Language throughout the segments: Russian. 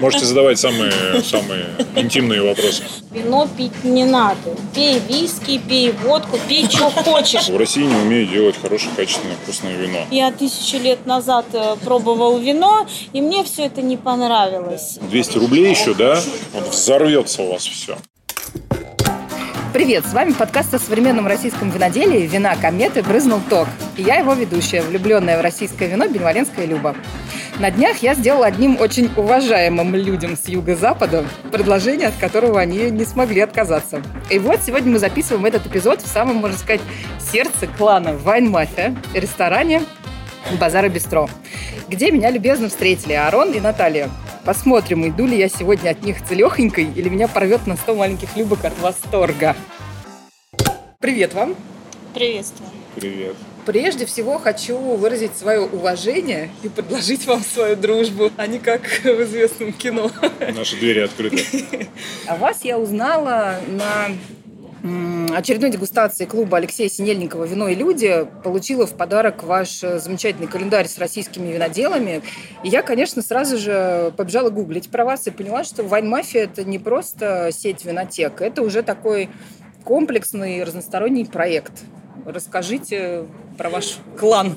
Можете задавать самые, самые интимные вопросы. Вино пить не надо. Пей виски, пей водку, пей, что хочешь. В России не умеют делать хорошее, качественное, вкусное вино. Я тысячу лет назад э, пробовал вино, и мне все это не понравилось. 200 рублей еще, да? Вот взорвется у вас все. Привет, с вами подкаст о современном российском виноделии «Вина кометы. Брызнул ток». И я его ведущая, влюбленная в российское вино Бенваленская Люба. На днях я сделала одним очень уважаемым людям с юго-запада предложение, от которого они не смогли отказаться. И вот сегодня мы записываем этот эпизод в самом, можно сказать, сердце клана Вайн Мафия, ресторане Базара Бистро, где меня любезно встретили Арон и Наталья. Посмотрим, иду ли я сегодня от них целехонькой или меня порвет на 100 маленьких любок от восторга. Привет вам. Приветствую. Привет. Прежде всего хочу выразить свое уважение и предложить вам свою дружбу, а не как в известном кино. Наши двери открыты. А вас я узнала на очередной дегустации клуба Алексея Синельникова «Вино и люди» получила в подарок ваш э, замечательный календарь с российскими виноделами. И я, конечно, сразу же побежала гуглить про вас и поняла, что «Вайн Мафия» — это не просто сеть винотек, это уже такой комплексный разносторонний проект. Расскажите про ваш клан.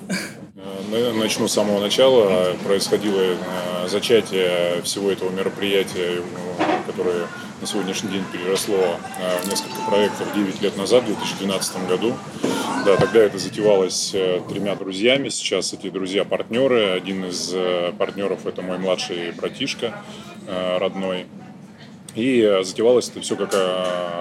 Начну с самого начала. Происходило э, зачатие всего этого мероприятия, которое на сегодняшний день переросло э, в несколько проектов 9 лет назад, в 2012 году. Да, тогда это затевалось э, тремя друзьями. Сейчас эти друзья партнеры. Один из партнеров это мой младший братишка родной. И затевалось это все как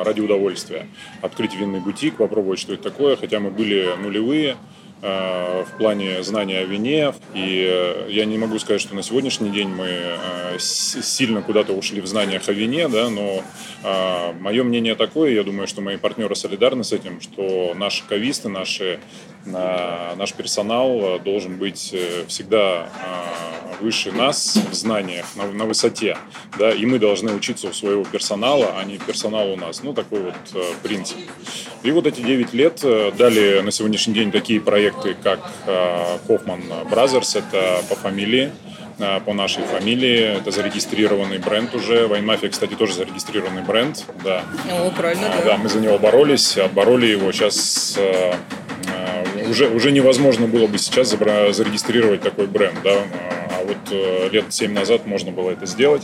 ради удовольствия. Открыть винный бутик, попробовать, что это такое. Хотя мы были нулевые, Э, в плане знания о вине. И э, я не могу сказать, что на сегодняшний день мы э, сильно куда-то ушли в знаниях о вине, да, но мое мнение такое, я думаю, что мои партнеры солидарны с этим, что наши кависты, наши, наш персонал должен быть всегда выше нас в знаниях, на, на высоте, да, и мы должны учиться у своего персонала, а не персонал у нас. Ну, такой вот э, принцип. И вот эти 9 лет э, дали на сегодняшний день такие проекты, как э, Hoffman Brothers, это по фамилии, э, по нашей фамилии. Это зарегистрированный бренд уже. Вайнмафия, кстати, тоже зарегистрированный бренд. Да. О, правильно, да. Да, мы за него боролись, отбороли его. Сейчас э, э, уже, уже невозможно было бы сейчас зарегистрировать такой бренд. Да? А вот э, лет 7 назад можно было это сделать.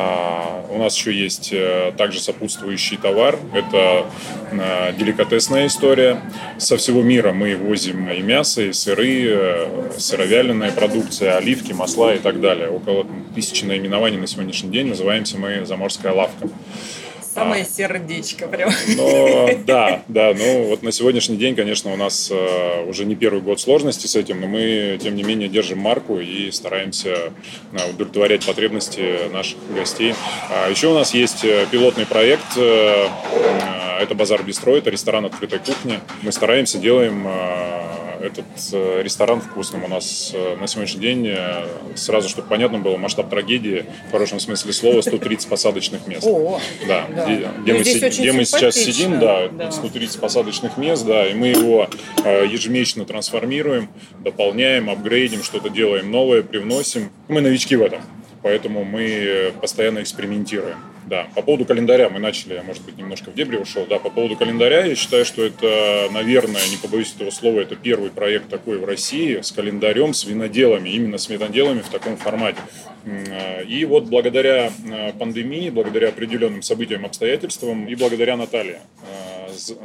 А, у нас еще есть э, также сопутствующий товар. Это э, деликатесная история. Со всего мира мы возим и мясо, и сыры, сыровяленая продукция, оливки, масла и так далее. Около тысячи наименований на сегодняшний день. Называемся мы «Заморская лавка». Самое а, сердечко прям. Но, да, да, ну вот на сегодняшний день, конечно, у нас э, уже не первый год сложности с этим, но мы, тем не менее, держим марку и стараемся э, удовлетворять потребности наших гостей. А еще у нас есть э, пилотный проект, э, э, это «Базар Бистро», это ресторан открытой кухни. Мы стараемся, делаем э, этот э, ресторан вкусным у нас э, на сегодняшний день, э, сразу, чтобы понятно было, масштаб трагедии, в хорошем смысле слова, 130 посадочных мест. О, да. да. Где, где, ну, мы, где мы сейчас сидим, да, да, 130 посадочных мест, да, и мы его ежемесячно трансформируем, дополняем, апгрейдим, что-то делаем новое, привносим. Мы новички в этом, поэтому мы постоянно экспериментируем. Да, по поводу календаря мы начали, я, может быть, немножко в дебри ушел. Да, по поводу календаря я считаю, что это, наверное, не побоюсь этого слова, это первый проект такой в России с календарем, с виноделами, именно с виноделами в таком формате. И вот благодаря э, пандемии, благодаря определенным событиям, обстоятельствам и благодаря Наталье, э,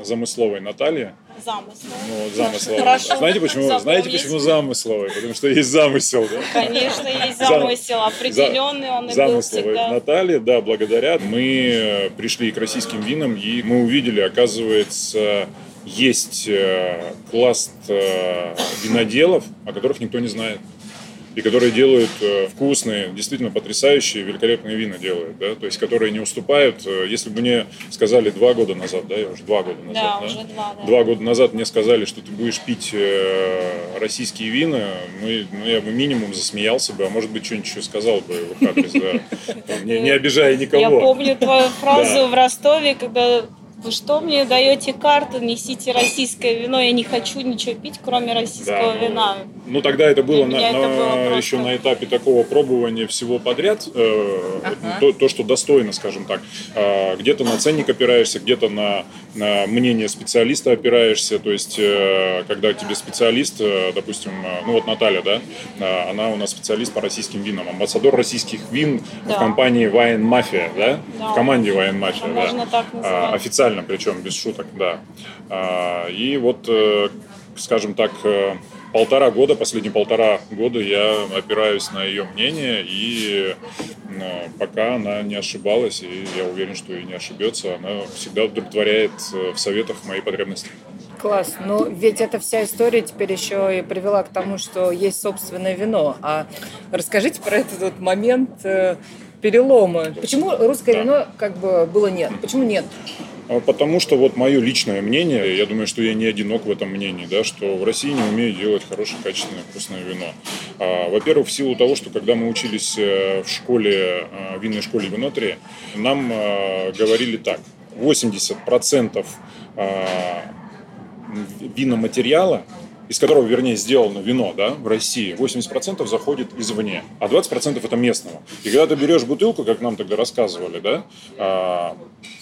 замысловой Наталье. Замысловой. Ну, замысловой. Хорошо. Знаете почему? Знаете почему замысловой? Потому что есть замысел, да? Конечно, есть замысел определенный, он и Замысловой Наталье, да, благодаря мы э, пришли к российским винам и мы увидели, оказывается, есть класс виноделов, о которых никто не знает и которые делают э, вкусные, действительно потрясающие, великолепные вина делают, да, то есть которые не уступают. Э, если бы мне сказали два года назад, да, я уже два года назад, да, да, уже два, да. два года назад мне сказали, что ты будешь пить э, российские вина, мы, ну, я бы минимум засмеялся бы, а может быть что-нибудь еще сказал бы в их адрес, да, не, не обижая никого. Я помню твою фразу в Ростове, когда вы что мне даете карту, несите российское вино, я не хочу ничего пить, кроме российского Да, ну, вина. Ну, тогда это было, на, это на- было просто- еще на этапе такого пробования всего подряд. э, Ага. то, то, что достойно, скажем так. Э, где-то на ценник опираешься, где-то на, на мнение специалиста опираешься. То есть, э, когда тебе специалист, э, допустим, э, ну вот Наталья, да, э, она у нас специалист по российским винам, амбассадор российских вин Да. в компании Wine Mafia, да? Да. В команде Wine Mafia, да. Можно так А, называть. Официально, причем, без шуток, да. А, И вот, э, скажем так, э, полтора года, последние полтора года я опираюсь на ее мнение, и э, пока она не ошибалась, и я уверен, что и не ошибется, она всегда удовлетворяет в советах мои потребности. Класс. Но ведь эта вся история теперь еще и привела к тому, что есть собственное вино. А расскажите про этот вот момент перелома. Почему русское Да. вино как бы было нет? Почему нет? А Потому что вот мое личное мнение, я думаю, что я не одинок в этом мнении, да, что в России не умеют делать хорошее, качественное, вкусное вино. А, Во-первых, в силу того, что когда мы учились э, в школе, э, винной школе винотрии, нам э, говорили так, 80% э, виноматериала, из которого, вернее, сделано вино да, в России, 80% заходит извне, а 20% это местного. И когда ты берешь бутылку, как нам тогда рассказывали, да, а,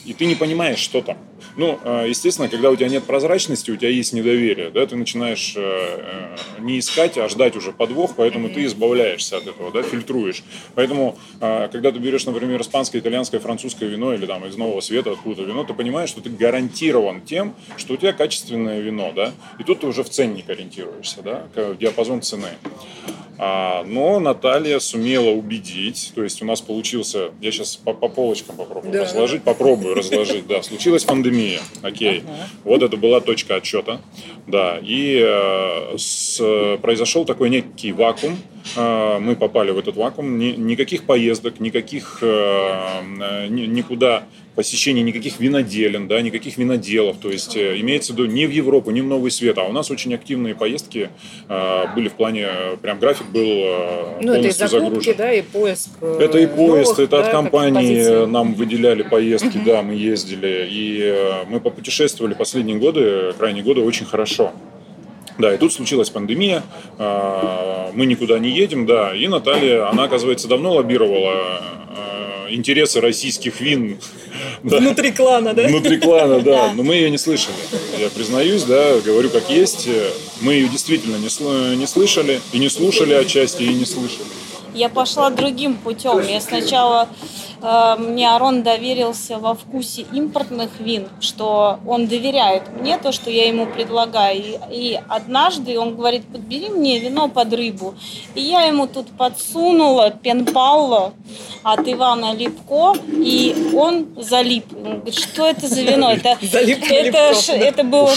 и ты не понимаешь, что там. Ну, а, естественно, когда у тебя нет прозрачности, у тебя есть недоверие, да, ты начинаешь э, не искать, а ждать уже подвох, поэтому ты избавляешься от этого, да, фильтруешь. Поэтому, а, когда ты берешь, например, испанское, итальянское, французское вино или там из Нового Света откуда-то вино, ты понимаешь, что ты гарантирован тем, что у тебя качественное вино, да, и тут ты уже в ценник ориентируешься, да, диапазон цены. А, но Наталья сумела убедить, то есть у нас получился, я сейчас по, по полочкам попробую Да. разложить, попробую разложить, да, случилась пандемия, окей, вот это была точка отчета, да, и э, с- произошел такой некий вакуум, Э, мы попали в этот вакуум, Ни- никаких поездок, никаких э, э, ни- никуда посещений никаких виноделен, да, никаких виноделов, то есть э, имеется в виду не в Европу, не в Новый Свет, а у нас очень активные поездки э, были в плане, э, прям график был э, Ну, это и полностью закупки, загружен. да, и поиск. э, Это и поезд, новых, это да, от компании нам выделяли поездки, да, мы ездили. И э, мы попутешествовали последние годы, крайние годы очень хорошо. Да, и тут случилась пандемия, мы никуда не едем, да, и Наталья, она, оказывается, давно лоббировала интересы российских вин. Да. Внутри клана, да? Внутри клана, да. Но мы ее не слышали. Я признаюсь, да, говорю как есть. Мы ее действительно не, не слышали, и не слушали отчасти, и не слышали. Я пошла другим путем. Я сначала мне Арон доверился во вкусе импортных вин, что он доверяет мне то, что я ему предлагаю. И, и однажды он говорит, подбери мне вино под рыбу. И я ему тут подсунула пенпауло от Ивана Липко, и он залип. Он говорит, что это за вино? Это, это, это было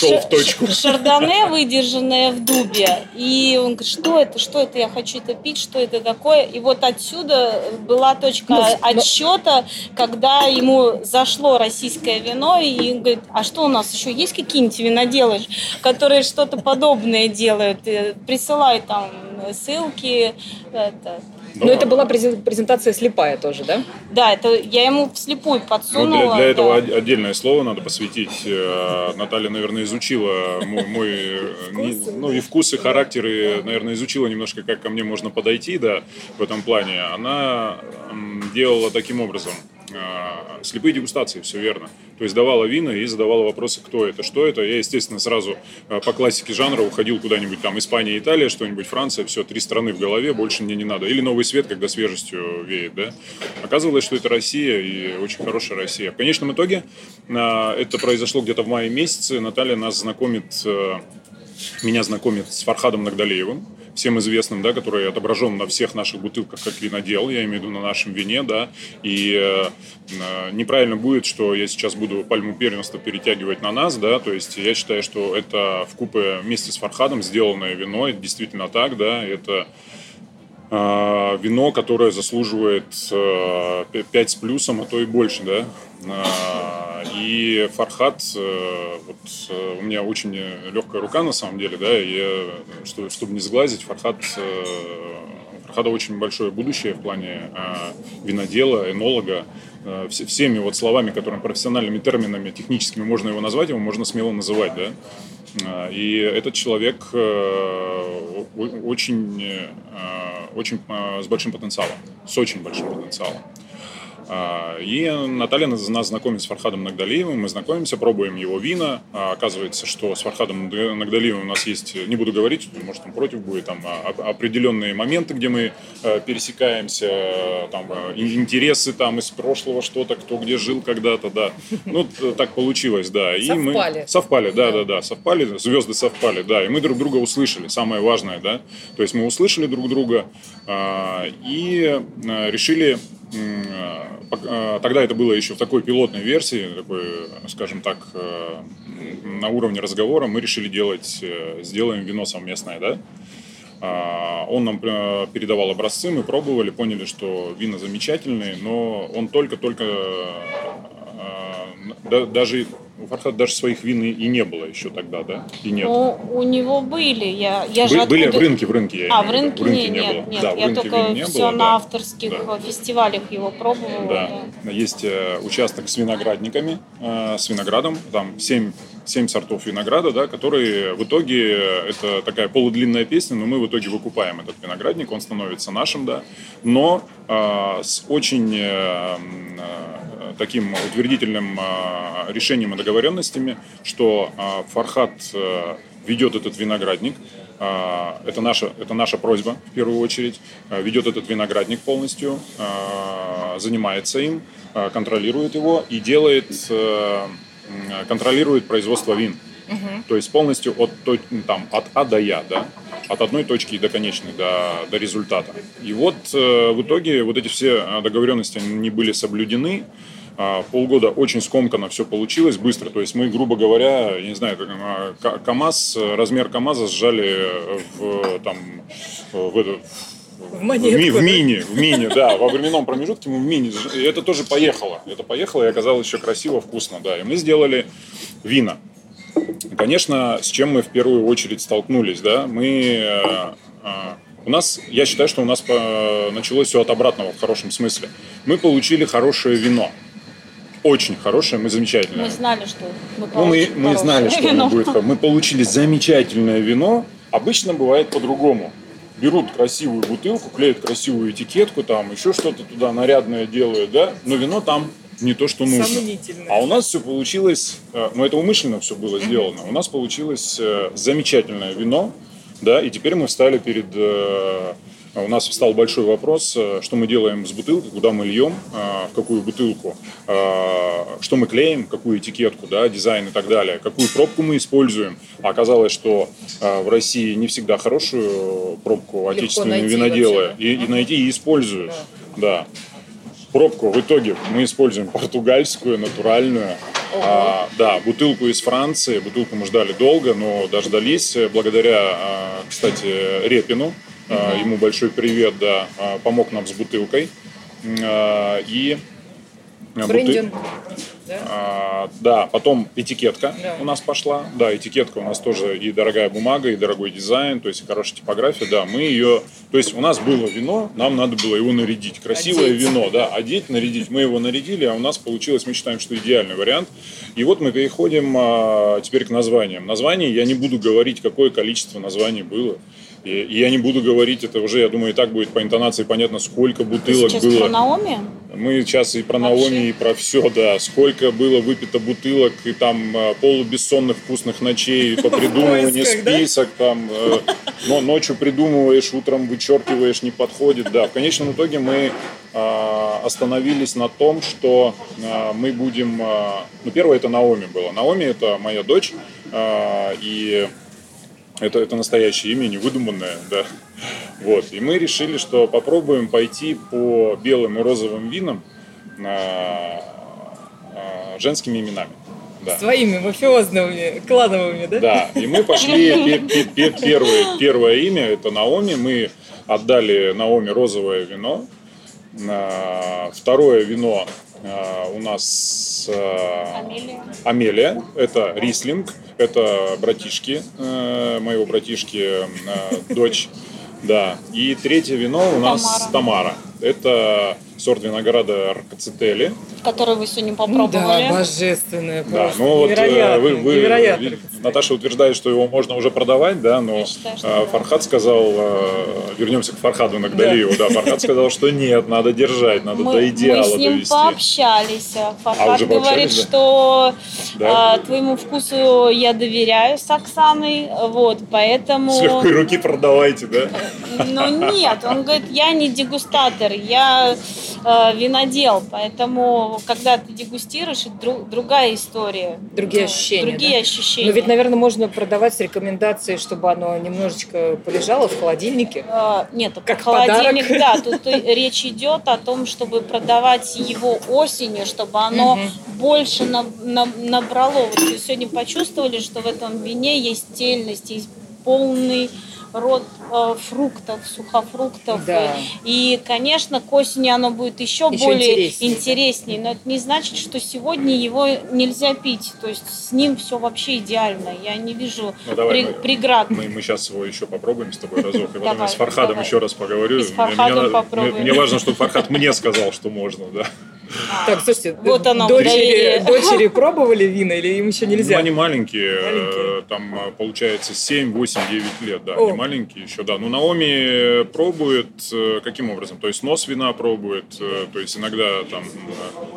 шардоне, выдержанное в дубе. И он говорит, что это, что это, я хочу это пить, что это такое. И вот отсюда была точка Ну, отсчета, когда ему зашло российское вино, и говорит, а что у нас еще есть какие-нибудь виноделы, которые что-то подобное делают? Э, Присылай там ссылки. Это. Но это была презен- презентация слепая тоже, да? Да, это я ему вслепую Ну, подсунула. для, для этого да. отдельное слово надо посвятить. Э, Наталья, наверное, изучила мой, мой, э, не- ну и вкус, и характер, и, наверное, изучила немножко, как ко мне можно подойти, да, в этом плане. Она делала таким образом э, слепые дегустации, все верно. То есть давала вина и задавала вопросы, кто это, что это. Я, естественно, сразу э, по классике жанра уходил куда-нибудь там Испания, Италия, что-нибудь Франция, все, три страны в голове, больше мне не надо. Или Новый Свет, когда свежестью веет, да. Оказывалось, что это Россия и очень хорошая Россия. В конечном итоге э, это произошло где-то в мае месяце. Наталья нас знакомит, меня знакомит с Фархадом Нагдалеевым, всем известным, да, который отображен на всех наших бутылках как винодел, я имею в виду на нашем вине, да, и э, неправильно будет, что я сейчас буду пальму первенства перетягивать на нас, да, то есть я считаю, что это в купе вместе с Фархадом сделанное вино, это действительно так, да, это э, вино, которое заслуживает э, 5 с плюсом, а то и больше, да. Э, И Фархат, э, вот э, у меня очень легкая рука на самом деле, да, и чтобы не сглазить, Фархат, э, Фархада очень большое будущее в плане э, винодела, энолога, всеми вот словами, которыми профессиональными терминами, техническими можно его назвать, его можно смело называть, да. А, и этот человек очень, очень с большим потенциалом, с очень большим потенциалом. А, и Наталья нас знакомит с Фархадом Нагдалиевым, мы знакомимся, пробуем его вина. А, оказывается, что с Фархадом Нагдалиевым у нас есть, не буду говорить, может он против будет, там а, определенные моменты, где мы пересекаемся, там интересы там из прошлого что-то, кто где жил когда-то, да. Ну, так получилось, да. И совпали. Мы, совпали, да, да, да, совпали, звезды совпали, да. И мы друг друга услышали, самое важное, да. То есть мы услышали друг друга и решили Э, тогда это было еще в такой пилотной версии, такой, скажем так, э, на уровне разговора мы решили делать, э, сделаем вино совместное, да. А, он нам передавал образцы, мы пробовали, поняли, что вина замечательные, но он только-только даже у Фархада даже своих вин и не было еще тогда, да? И нет. Ну, у него были. Я, я же были откуда... в рынке, в рынке я А, в рынке, в рынке не, нет, было. нет. Да, я только не все было, на да. авторских да. фестивалях его пробовала. Да. да. Есть э, участок с виноградниками, э, с виноградом, там 7 семь сортов винограда, да, которые в итоге, э, это такая полудлинная песня, но мы в итоге выкупаем этот виноградник, он становится нашим, да, но э, с очень э, таким утвердительным а, решением договоренностями, что а, Фархат э, ведет этот виноградник. А, это наша, это наша просьба, в первую очередь. Ведет этот виноградник полностью, занимается им, контролирует его и делает, э, контролирует производство вин. Угу. То есть полностью от, там, от А до Я, да? от одной точки до конечной, до, до результата. И вот э, в итоге вот эти все договоренности не были соблюдены. А, полгода очень скомканно все получилось, быстро. То есть мы, грубо говоря, я не знаю, КАМАЗ, размер КАМАЗа сжали в, там, в, это, в, монетку, в, в мини, в мини, да, во временном промежутке мы в мини. И это тоже поехало. Это поехало и оказалось еще красиво, вкусно, да. И мы сделали вина. Конечно, с чем мы в первую очередь столкнулись, да, мы э, у нас, я считаю, что у нас началось все от обратного в хорошем смысле. Мы получили хорошее вино очень хорошее, мы замечательное. Мы знали, что мы ну, мы, мы знали, что вино. будет. Мы получили замечательное вино. Обычно бывает по-другому. Берут красивую бутылку, клеят красивую этикетку, там еще что-то туда нарядное делают, да, но вино там не то, что нужно. А у нас все получилось, э, ну это умышленно все было сделано. У нас получилось э, замечательное вино, да, и теперь мы встали перед э, у нас встал большой вопрос, э, что мы делаем с бутылкой, куда мы льем, э, в какую бутылку, э, что мы клеим, какую этикетку, да, дизайн и так далее, какую пробку мы используем. А оказалось, что в России не всегда хорошую пробку отечественные виноделы и, и найти и используют. Да. да. Пробку в итоге мы используем португальскую, натуральную. А, да, бутылку из Франции. Бутылку мы ждали долго, но дождались благодаря, кстати, Репину Uh-huh. Ему большой привет, да. А, помог нам с бутылкой. А, и Брендинг. Да? А, да, потом этикетка да. у нас пошла. Да, этикетка у нас тоже и дорогая бумага, и дорогой дизайн, то есть хорошая типография. Да, мы ее... То есть у нас было вино, нам надо было его нарядить. Красивое одеть. вино, да, одеть, нарядить. Мы его нарядили, а у нас получилось, мы считаем, что идеальный вариант. И вот мы переходим а, теперь к названиям. Название я не буду говорить, какое количество названий было. И, я не буду говорить, это уже, я думаю, и так будет по интонации понятно, сколько бутылок Ты было. про Наоми? Мы сейчас и про Вообще? Наоми, и про все, да. Сколько было выпито бутылок, и там э, полубессонных вкусных ночей, по придумыванию список, там, э, но ночью придумываешь, утром вычеркиваешь, не подходит, да. В конечном итоге мы э, остановились на том, что мы будем... Ну, первое это Наоми было. Наоми это моя дочь, и это, это настоящее имя, не выдуманное, да. Вот. И мы решили, что попробуем пойти по белым и розовым винам а, а, женскими именами. Да. Своими мафиозными, клановыми, да? Да, и мы пошли, первое, первое имя, это Наоми, мы отдали Наоми розовое вино, а, второе вино у нас Амелия. Амелия, это Рислинг, это братишки, э, моего братишки, э, дочь. Да. И третье вино у нас Тамара. Тамара. Это сорт винограда Аркацетели. Который вы сегодня попробовали. Да, божественное Да, просто. ну вот э, невероятно, вы, вы- невероятно. Наташа утверждает, что его можно уже продавать, да, но Я считаю, что э, да. Фархад сказал, э, вернемся к Фархаду Нагдалиеву, да, Фархад сказал, что нет, надо держать, надо мы, до мы идеала с ним довести. пообщались. Фархад уже говорит, да? что Да? а, твоему вкусу я доверяю с Оксаной, вот, поэтому... С легкой руки продавайте, да? Ну нет, он говорит, я не дегустатор, я э, винодел, поэтому когда ты дегустируешь, это дру- другая история. Другие Ну, ощущения, Другие да? ощущения. Но ведь, наверное, можно продавать с рекомендацией, чтобы оно немножечко полежало в холодильнике. Э, Нет, Как холодильник, подарок. да, тут речь идет о том, чтобы продавать его осенью, чтобы оно больше на- на- набрало. Вот вы сегодня почувствовали, что в этом вине есть тельность, есть полный рот э, фруктов, сухофруктов. Да. И, конечно, к осени оно будет еще, Еще более интереснее. интереснее. Но это не значит, что сегодня его нельзя пить. То есть с ним все вообще идеально. Я не вижу Ну, давай при- мы- преград. Мы, мы сейчас его еще попробуем с тобой разок, и потом я с Фархадом давай. еще раз поговорю. И с Мне- Фархадом мне, попробуем. мне- мне важно, чтобы Фархад мне сказал, что можно, да. Так, слушайте, Вот оно, дочери, дочери пробовали вина или им еще нельзя? Ну, они маленькие, Маленькие. э, там э, получается 7, 8, 9 лет, да, О. они маленькие еще, да. Ну, Наоми пробует, э, каким образом? То есть нос вина пробует, то есть иногда там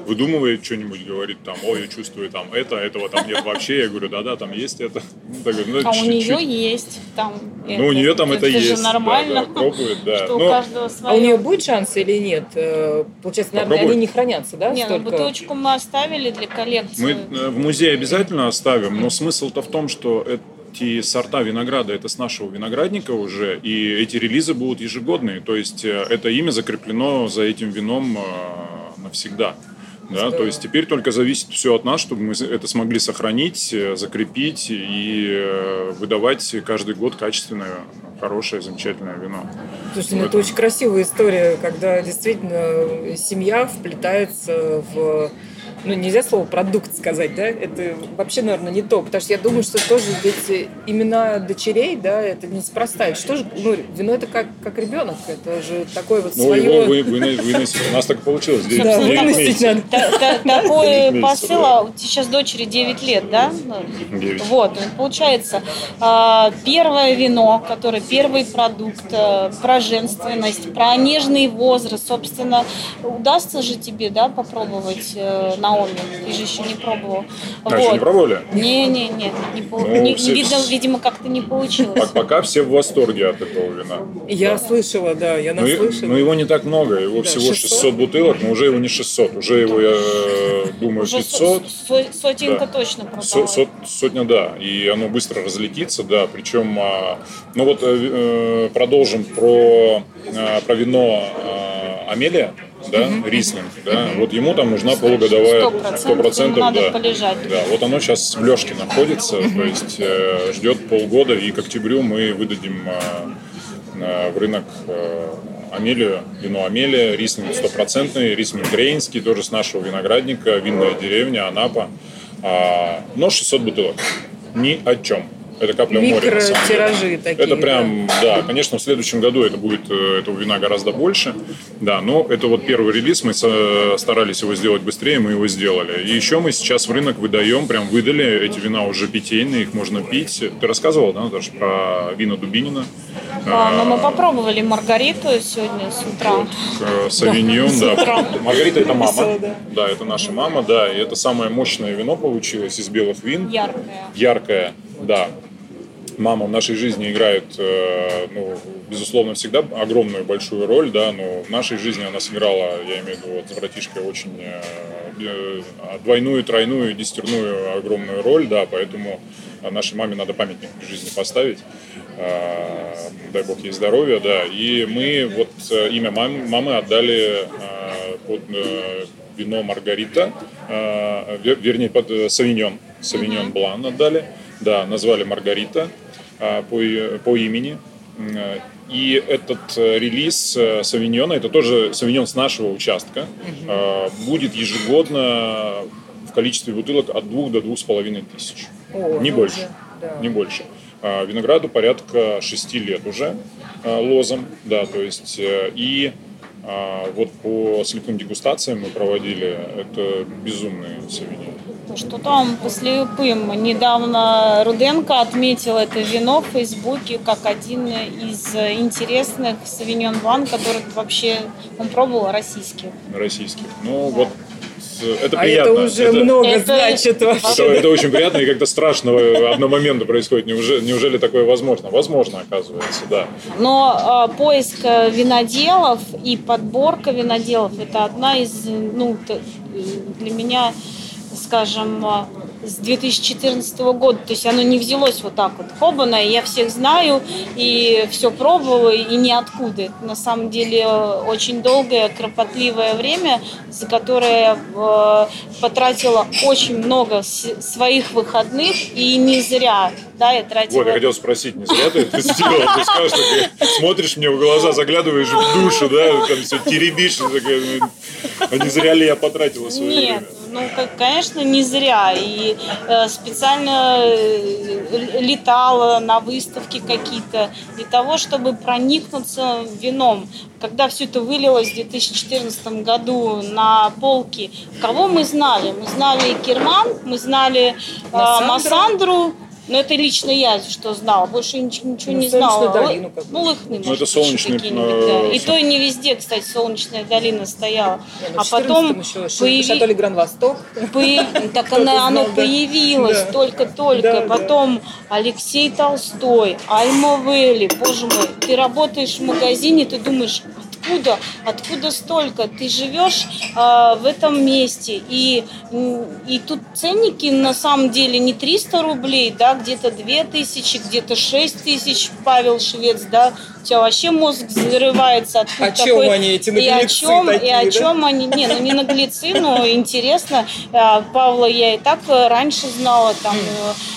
выдумывает что-нибудь, говорит там, ой, я чувствую там это, этого там нет вообще. Я говорю, да-да, там есть это. Ну, так ну, А у чуть-чуть. нее есть там. Ну, у нее там это, же есть. да, нормально. да, пробует, да. Что у Ну, каждого свое. А у нее будет шанс или нет? Получается, наверное, они не хранятся, да? Не, ну столько? бутылочку мы оставили для коллекции. Мы э, в музее обязательно оставим, но смысл-то в том, что эти сорта винограда это с нашего виноградника уже, и эти релизы будут ежегодные. То есть э, это имя закреплено за этим вином э, навсегда. Да, то есть теперь только зависит все от нас, чтобы мы это смогли сохранить, э, закрепить и э, выдавать каждый год качественное, хорошее, замечательное вино. Слушайте, ну это очень красивая история, когда действительно семья вплетается в... Ну, нельзя слово продукт сказать, да? Это вообще, наверное, не то. Потому что я думаю, что тоже ведь имена дочерей, да, это неспроста. Это что же, ну, вино это как, как ребенок. Это же такое вот Ну, свое... его вы, выно- выносить. У нас так и получилось. девять- Да, девять выносить месяцев. надо. Та- та- Такой посыл, да. а сейчас дочери 9 лет, да? Девять. Вот, и получается, а, первое вино, которое первый продукт, э, про женственность, про нежный возраст, собственно, удастся же тебе, да, попробовать э, Наоми? Ты же еще не пробовал. А, еще не пробовали? Не-не-не, не, по- Ну, не- все- видно, видимо, как-то не получилось. Пок- Пока все в восторге от этого вина. Я слышала, да, я Но, и- наслышана. но его не так много, его Да, всего 600. 600 бутылок, но уже его не 600, уже его, я э, думаю, Уже 500. со- со- сотенка Да. точно Со- продалась. сот- сотня, да, и оно быстро разлетится, да, причем, а, ну вот э, э, продолжим про, а, про вино а, Амелия, да, Рислинг, да, вот ему там нужна полугодовая, Сто процентов, 100%, ему надо да. полежать. Да, вот оно сейчас в лёжке находится, то есть э, ждет полгода, и к октябрю мы выдадим э, э, в рынок э, Амелию, вино Амелия, рислинг стопроцентный, рислинг рейнский, тоже с нашего виноградника, винная деревня, Анапа. А, но 600 бутылок. Ни о чем. Это капля в море, на самом деле. Микротиражи такие. Это прям, да, конечно, в следующем году это будет э, этого вина гораздо больше, да, но это вот первый релиз, мы старались его сделать быстрее, мы его сделали. И еще мы сейчас в рынок выдаем, прям выдали, эти вина уже питейные, их можно пить. Ты рассказывал, да, Наташа, про вина Дубинина? А, но мы попробовали Маргариту сегодня с утра. Э, Савиньон, да. утра. Маргарита это мама. Да. Да, это наша мама, да. И это самое мощное вино получилось из белых вин. Яркая. яркая, да. Мама в нашей жизни играет, э, ну, безусловно, всегда огромную большую роль, да, но в нашей жизни она сыграла, я имею в виду, вот с братишкой очень э, э, двойную, тройную, десятерную огромную роль, да, поэтому нашей маме надо памятник в жизни поставить. Дай бог ей здоровья, да. И мы вот имя мам- мамы отдали под вино Маргарита, вер- вернее, под Савиньон, Савиньон Блан отдали, да, назвали Маргарита по, и- по имени. Э, И этот э, релиз э, Савиньона, это тоже Савиньон с нашего участка, э, будет ежегодно в количестве бутылок от двух до двух с половиной тысяч. О, Не ну больше. уже, да. Не больше. Винограду порядка 6 лет уже лозом, да, то есть э, и вот по слепым дегустациям мы проводили, это безумные савиньоны. Что там по слепым? Недавно Руденко отметил это вино в Фейсбуке как один из интересных савиньон блан, который вообще он пробовал российских. Российских. Ну да. вот это а приятно. это уже это, много это, значит вообще. Это, это очень приятно и как-то страшно одномоментно происходит. Неужели, неужели такое возможно? Возможно, оказывается, да. Но э, поиск виноделов и подборка виноделов – это одна из, ну, для меня, скажем, с 2014 года. То есть оно не взялось вот так вот хобана, я всех знаю, и все пробовала, и ниоткуда. Это на самом деле очень долгое, кропотливое время, за которое э, потратила очень много своих выходных, и не зря. Да, я тратила... Вот, я хотел спросить, не зря ты это сделала? Ты скажешь, ты смотришь мне в глаза, заглядываешь в душу, да, там все теребишь, а не зря ли я потратила свое Нет, время? Ну, конечно, не зря. И э, специально э, летала на выставки какие-то для того, чтобы проникнуться вином. Когда все это вылилось в 2014 году на полки, кого мы знали? Мы знали Керман, мы знали э, Массандру, но это лично я что знала, больше ничего, ничего ну, не знала. Долину, как ну, Лыхны, ну, это солнечный, да. И то не везде, кстати, солнечная долина стояла. Да, а потом появи... Шатоли Гран Восток. Так она, оно появилось только-только. Потом Алексей Толстой, Альма Вэлли. Боже мой, ты работаешь в магазине, ты думаешь, откуда, откуда столько? Ты живешь э, в этом месте, и, и тут ценники на самом деле не 300 рублей, да, где-то 2000, где-то 6 тысяч, Павел Швец, да, у тебя вообще мозг взрывается. О чем такой, они, эти и о чем, такие, И о чем да? они, не, ну не наглецы, но интересно. А, Павла я и так раньше знала, там,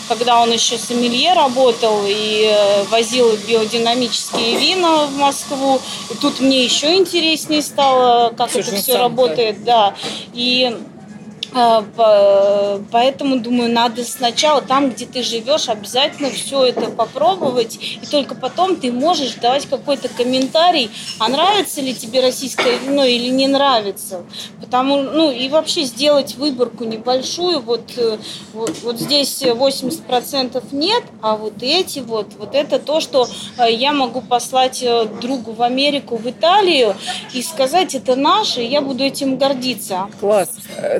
когда он еще сомелье работал и э, возил биодинамические вина в Москву. И тут мне еще интереснее стало, как все это все работает, да. И поэтому, думаю, надо сначала там, где ты живешь, обязательно все это попробовать. И только потом ты можешь давать какой-то комментарий, а нравится ли тебе российское вино или не нравится. Потому, ну, и вообще сделать выборку небольшую. Вот, э, вот, вот здесь 80% нет, а вот эти вот, вот это то, что э, я могу послать э, другу в Америку, в Италию и сказать, это наше, и я буду этим гордиться. Класс.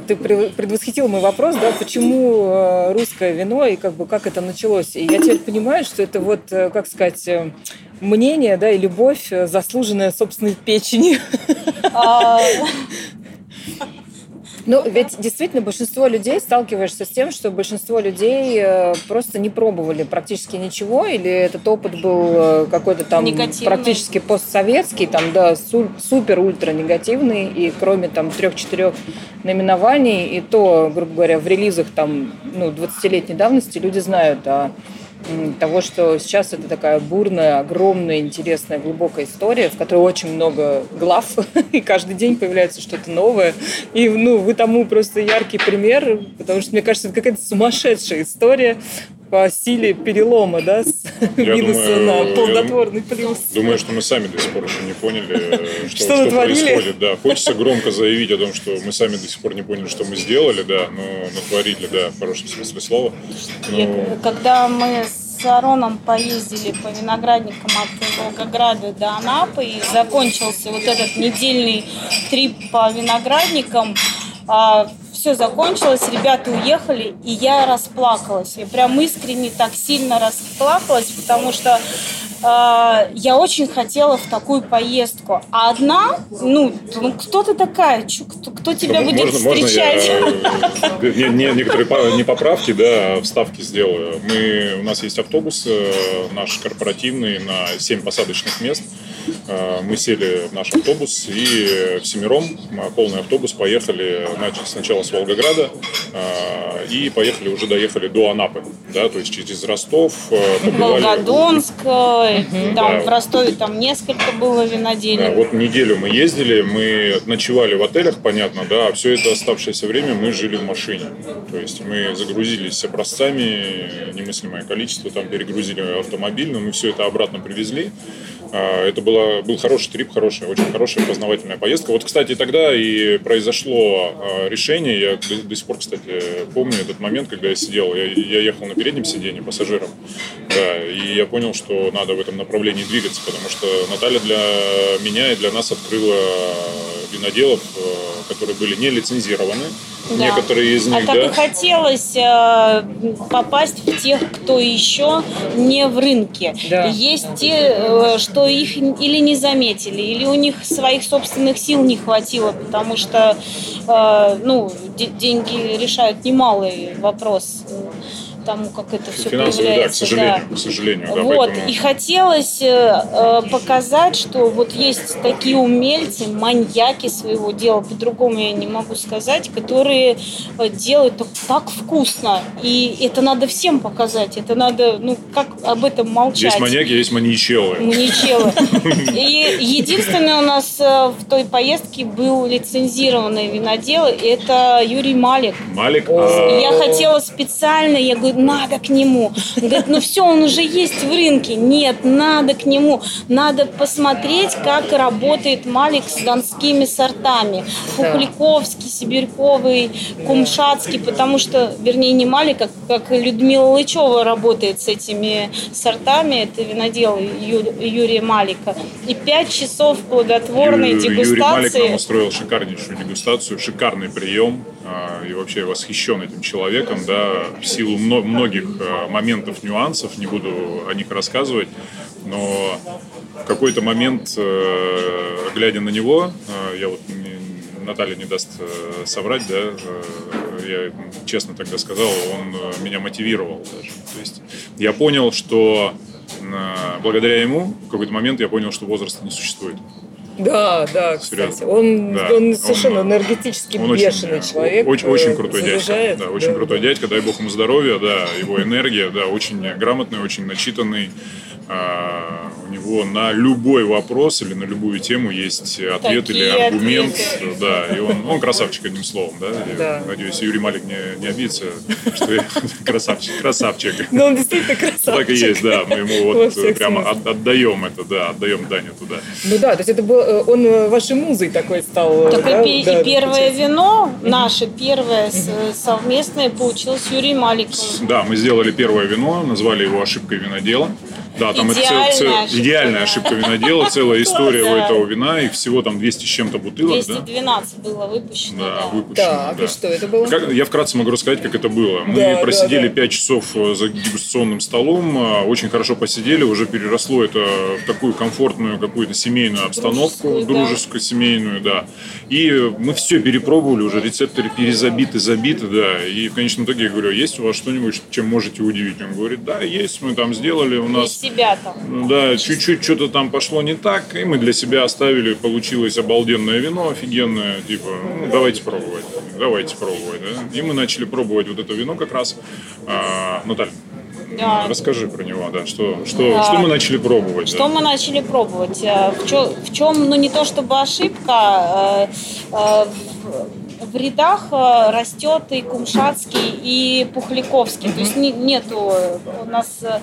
Ты предвосхитил мой вопрос, да, почему э, русское вино и как бы как это началось. И я теперь понимаю, что это вот, э, как сказать, э, мнение, да, и любовь, заслуженная собственной печени. А, ну, ведь действительно большинство людей сталкиваешься с тем, что большинство людей э, просто не пробовали практически ничего, или этот опыт был э, какой-то там Негативный. практически постсоветский, там, да, супер-ультра негативный, и кроме там трех-четырех наименований, и то, грубо говоря, в релизах там, ну, 20-летней давности люди знают о того, что сейчас это такая бурная, огромная, интересная, глубокая история, в которой очень много глав, и каждый день появляется что-то новое. И ну, вы тому просто яркий пример, потому что, мне кажется, это какая-то сумасшедшая история по силе перелома, да, с я минуса думаю, на плодотворный плюс. Думаю, что мы сами до сих пор еще не поняли, что, что, что происходит. Да, хочется громко заявить о том, что мы сами до сих пор не поняли, что мы сделали, да, но натворили, да, в хорошем смысле слова. Но... Когда мы с Ароном поездили по виноградникам от Волгограда до Анапы, и закончился вот этот недельный трип по виноградникам, все закончилось, ребята уехали, и я расплакалась. Я прям искренне так сильно расплакалась, потому что э, я очень хотела в такую поездку. А одна, ну, ну кто ты такая? Чё, кто, кто тебя можно, будет встречать? Можно я, не, не, некоторые не поправки, да, а вставки сделаю. Мы, у нас есть автобус э, наш корпоративный на 7 посадочных мест. Э, мы сели в наш автобус и всемиром, полный автобус, поехали начали сначала с Волгограда э, и поехали, уже доехали до Анапы, да, то есть через Ростов. Э, побывали... Волгодонск, там да. в Ростове там несколько было виноделий. Да, вот неделю мы ездили, мы ночевали в отелях, понятно, да, а все это оставшееся время мы жили в машине. То есть мы загрузились образцами, немыслимое количество, там перегрузили автомобиль, но мы все это обратно привезли. А, это была, был хороший трип, хорошая, очень хорошая познавательная поездка. Вот, кстати, тогда и произошло а, решение, я до, до сих пор, кстати, помню этот момент, когда я сидел, я, я ехал на переднем сиденье пассажиром, да, и я понял, что надо в этом направлении двигаться, потому что Наталья для меня и для нас открыла виноделов, э, которые были не лицензированы, да. некоторые из них, а так да. и хотелось э, попасть в тех, кто еще не в рынке. Да. Есть те, э, что их или не заметили, или у них своих собственных сил не хватило, потому что э, ну, деньги решают немалый вопрос тому, как это все Финансово, появляется. Да, к сожалению, да. к сожалению. Да, вот, поэтому... и хотелось э, показать, что вот есть такие умельцы, маньяки своего дела, по-другому я не могу сказать, которые э, делают так, так вкусно, и это надо всем показать, это надо, ну, как об этом молчать. Есть маньяки, есть маньячелы. Маньячелы. И единственное у нас э, в той поездке был лицензированный винодел, это Юрий Малик. Малик? Я хотела специально, я говорю, надо к нему. Он говорит, ну все, он уже есть в рынке. Нет, надо к нему. Надо посмотреть, как работает Малик с донскими сортами. Пухляковский, Сибирьковый, Кумшатский, потому что, вернее, не Малик, как, как Людмила Лычева работает с этими сортами. Это винодел Ю, Юрия Малика. И пять часов плодотворной Ю, дегустации. Юрий Малик нам устроил шикарнейшую дегустацию, шикарный прием. А, и вообще восхищен этим человеком, да, в силу многих а, моментов, нюансов, не буду о них рассказывать, но в какой-то момент, э, глядя на него, э, я вот Наталья не даст э, соврать, да, я честно тогда сказал, он меня мотивировал даже. То есть я понял, что благодаря ему в какой-то момент я понял, что возраста не существует. Да, да, кстати. Он, да. он совершенно он, энергетически он бешеный очень, человек. Очень, очень крутой заряжает, дядька. Да, очень да. крутой дядька, дай бог ему здоровья, да, его энергия, да, очень грамотный, очень начитанный. А, у него на любой вопрос или на любую тему есть ответ Такие или аргумент. Ответы. Да, и он, он красавчик, одним словом. Да? да. надеюсь, Юрий Малик не, не обидится, что я красавчик. Красавчик. Но ну, он действительно красавчик. Так и есть, да. Мы ему вот прямо от, отдаем это, да, отдаем Даню туда. Ну да, то есть это был, э, он э, вашей музой такой стал. Такой да? и да, первое вино, наше первое совместное, получилось Юрий Маликом. Да, мы сделали первое вино, назвали его «Ошибкой винодела». Да, там идеальная, это цел, ошибка, идеальная ошибка винодела, целая история у этого вина, и всего там 200 с чем-то бутылок. 212 да? было выпущено. Да, да. выпущено. Так, да. и что это было? Как, я вкратце могу рассказать, как это было. Мы да, просидели да, да. 5 часов э, за дегустационным столом, э, очень хорошо посидели, уже переросло это в такую комфортную какую-то семейную обстановку, дружескую, дружескую да. семейную, да. И мы все перепробовали, уже рецепторы перезабиты, забиты, да. И в конечном итоге я говорю, есть у вас что-нибудь, чем можете удивить? Он говорит, да, есть, мы там сделали, у нас себя там. Ну да, чуть-чуть что-то там пошло не так, и мы для себя оставили, получилось обалденное вино, офигенное, типа, ну, давайте пробовать, давайте пробовать, да. И мы начали пробовать вот это вино как раз. А, Наталья, да. Расскажи про него, да, что, что, да. что мы начали пробовать. Что да? мы начали пробовать? Э, в чем, в чем, ну не то чтобы ошибка, э, э, в рядах растет и Кумшатский, и Пухляковский. Mm-hmm. То есть не, нету у нас э,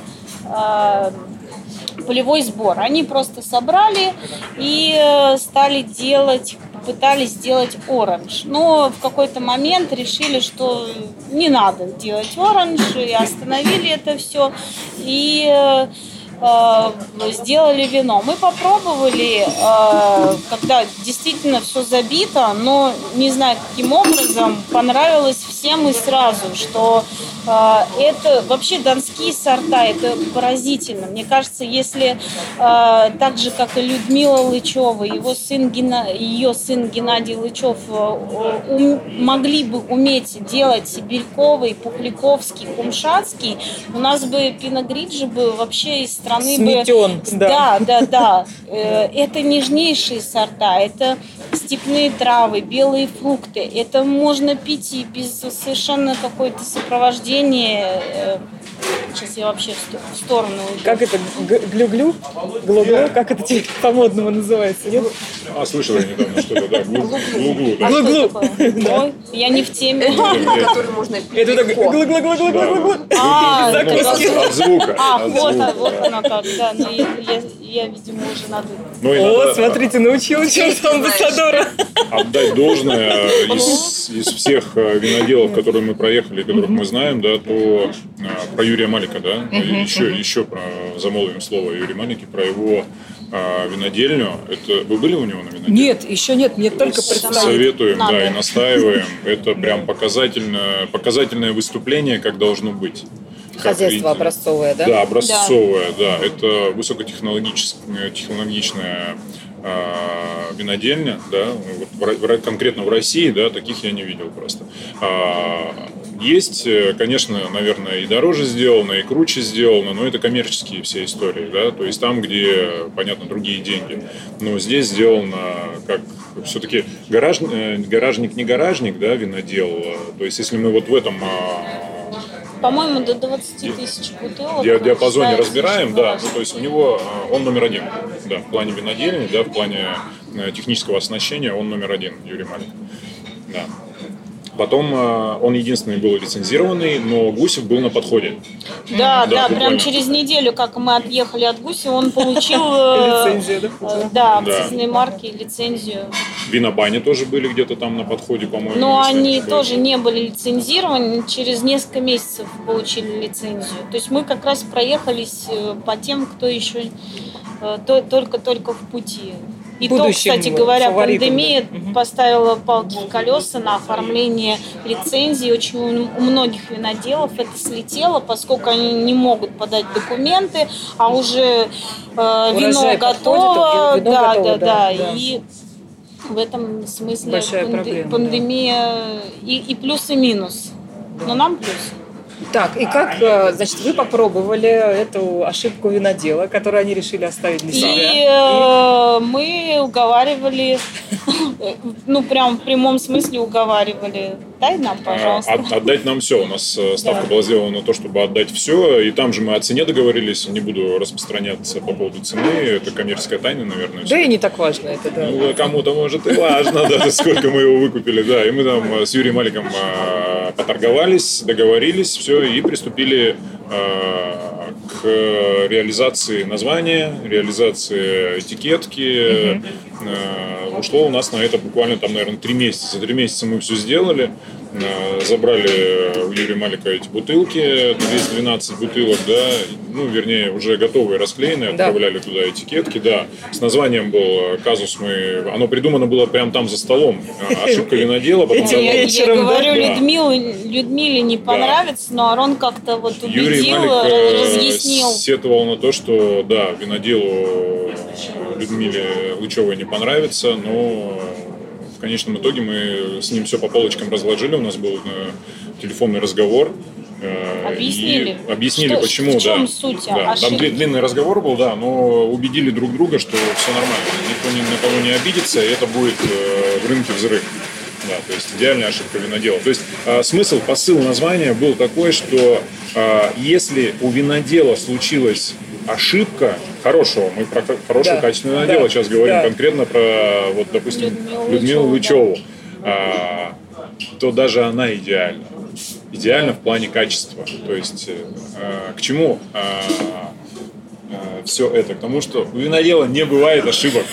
полевой сбор. Они просто собрали и э, стали делать, пытались сделать оранж. Но в какой-то момент решили, что не надо делать оранж, и остановили это все. И э, сделали вино. Мы попробовали, э, когда действительно все забито, но не знаю каким образом, понравилось всем и сразу, что э, это вообще донские сорта, это поразительно. Мне кажется, если так же, как и Людмила Лычева, его сын, ее сын Геннадий Лычев могли бы уметь делать Сибирьковый, Пухляковский, Кумшатский, у нас бы Пиногриджи бы вообще из страны Сметен, бы... Да, да, да. Э, это нежнейшие сорта, это степные травы, белые фрукты. Это можно пить и без совершенно какое-то сопровождение э, Сейчас я вообще в сторону уйду. Как это? Глю-глю? Глу-глу? Как это по-модному называется? Нет? А, слышала недавно что-то, да. Глу-глу. А глу-глу. Ой, я не в теме. Который можно пить Это так глу-глу-глу-глу-глу. А, от звука. А, вот, вот оно как, да. Ну, я, видимо, уже надо... Ну, О, смотрите, научил учился амбассадора. отдать должное из, всех э, виноделов, которые мы проехали, которых мы знаем, да, то а, про Юрия Малика, да, еще, еще про, замолвим слово Юрия Малики, про его а, винодельню. Это, вы были у него на винодельне? Нет, еще нет, мне только предстоит. Советуем, Надо. да, и настаиваем. Это прям показательное, показательное выступление, как должно быть. Хозяйство образцовое, да? Да, образцовая, да. Это высокотехнологическая технологичная а, винодельня, да, вот в конкретно в России, да, таких я не видел просто. А, Есть, э, конечно, наверное, и дороже сделано, и круче сделано, но это коммерческие все истории, да, то есть там, где, понятно, другие деньги. Но здесь сделано как все-таки гараж, э, гаражник не гаражник, да, винодел. а, То есть если мы вот в этом а, По-моему, до 20 тысяч бутылок. ди- диапазоне разбираем, да, ну, то есть у него э, он номер один, да, в плане винодельни, да, в плане э, технического оснащения он номер один, Юрий Малик, да. Потом э, он единственный был лицензированный, но Гусев был на подходе. Да, Да, да, прям через неделю, как мы отъехали от Гуси, он получил э, Лицензию, да? э, да, акцизные марки, лицензию. Винобани тоже были где-то там на подходе, по-моему. Но они тоже не были лицензированы, через несколько месяцев получили лицензию. То есть мы как раз проехались по тем, кто еще то- только-только в пути. И то, кстати говоря, фаворитом, пандемия да. Мгм. поставила палки в колеса на оформление лицензии. Очень у многих виноделов это слетело, поскольку они не могут подать документы, а уже э, вино Урожай готово. вино да, готово, да, да, да, да. И в этом смысле Большая панде- проблема, да. пандемия и, и плюс и минус. Но нам плюс. Так, и как, э, значит, вы попробовали эту ошибку винодела, которую они решили оставить для И себя? э, мы уговаривали, ну прям в прямом смысле уговаривали. Дай нам, пожалуйста. А, От- отдать нам все. У нас э, ставка Да. была сделана на то, чтобы отдать все. И там же мы о цене договорились. Не буду распространяться по поводу цены. Это коммерческая тайна, наверное. Да и не так важно это, да. Ну, кому-то, может, и важно, да, сколько мы его выкупили, да. И мы там э, с Юрием Маликом э, поторговались, договорились, все, и приступили э, к реализации названия, реализации этикетки. Э, Ушло у нас на это буквально там, наверное, три месяца. За три месяца мы все сделали. Э, Забрали у Юрия Малика эти бутылки, 212 бутылок, да, ну, вернее, уже готовые, расклеенные, Да. отправляли туда этикетки, да. С названием был э, казус мы... Оно придумано было прямо там за столом. Э, Ошибка винодела. потом Этим вечером, да? говорю, Да. Людмиле, Людмиле не понравится, но Арон как-то вот Юрий убедил, Малик разъяснил. сетовал на то, что да, виноделу Людмиле Лычевой не понравится, но в конечном итоге мы с ним все по полочкам разложили. У нас был э, телефонный разговор. э, Объяснили. и объяснили, Что- почему, в чем да. суть Да, Там ошибки? длинный разговор был, да, но убедили друг друга, что все нормально, никто ни на кого не обидится, и это будет э, в рынке взрыв. Да, то есть идеальная ошибка винодела. То есть э, смысл, посыл названия был такой, что э, если у винодела случилась ошибка хорошего, мы про х- хорошего Да, качественного да, сейчас говорим да. конкретно про, вот, допустим, Людмилу Людмилу Лычеву, Лычеву, а, то даже она идеальна. Идеально в плане качества. То есть э, к чему все это? К тому, что у винодела не бывает ошибок.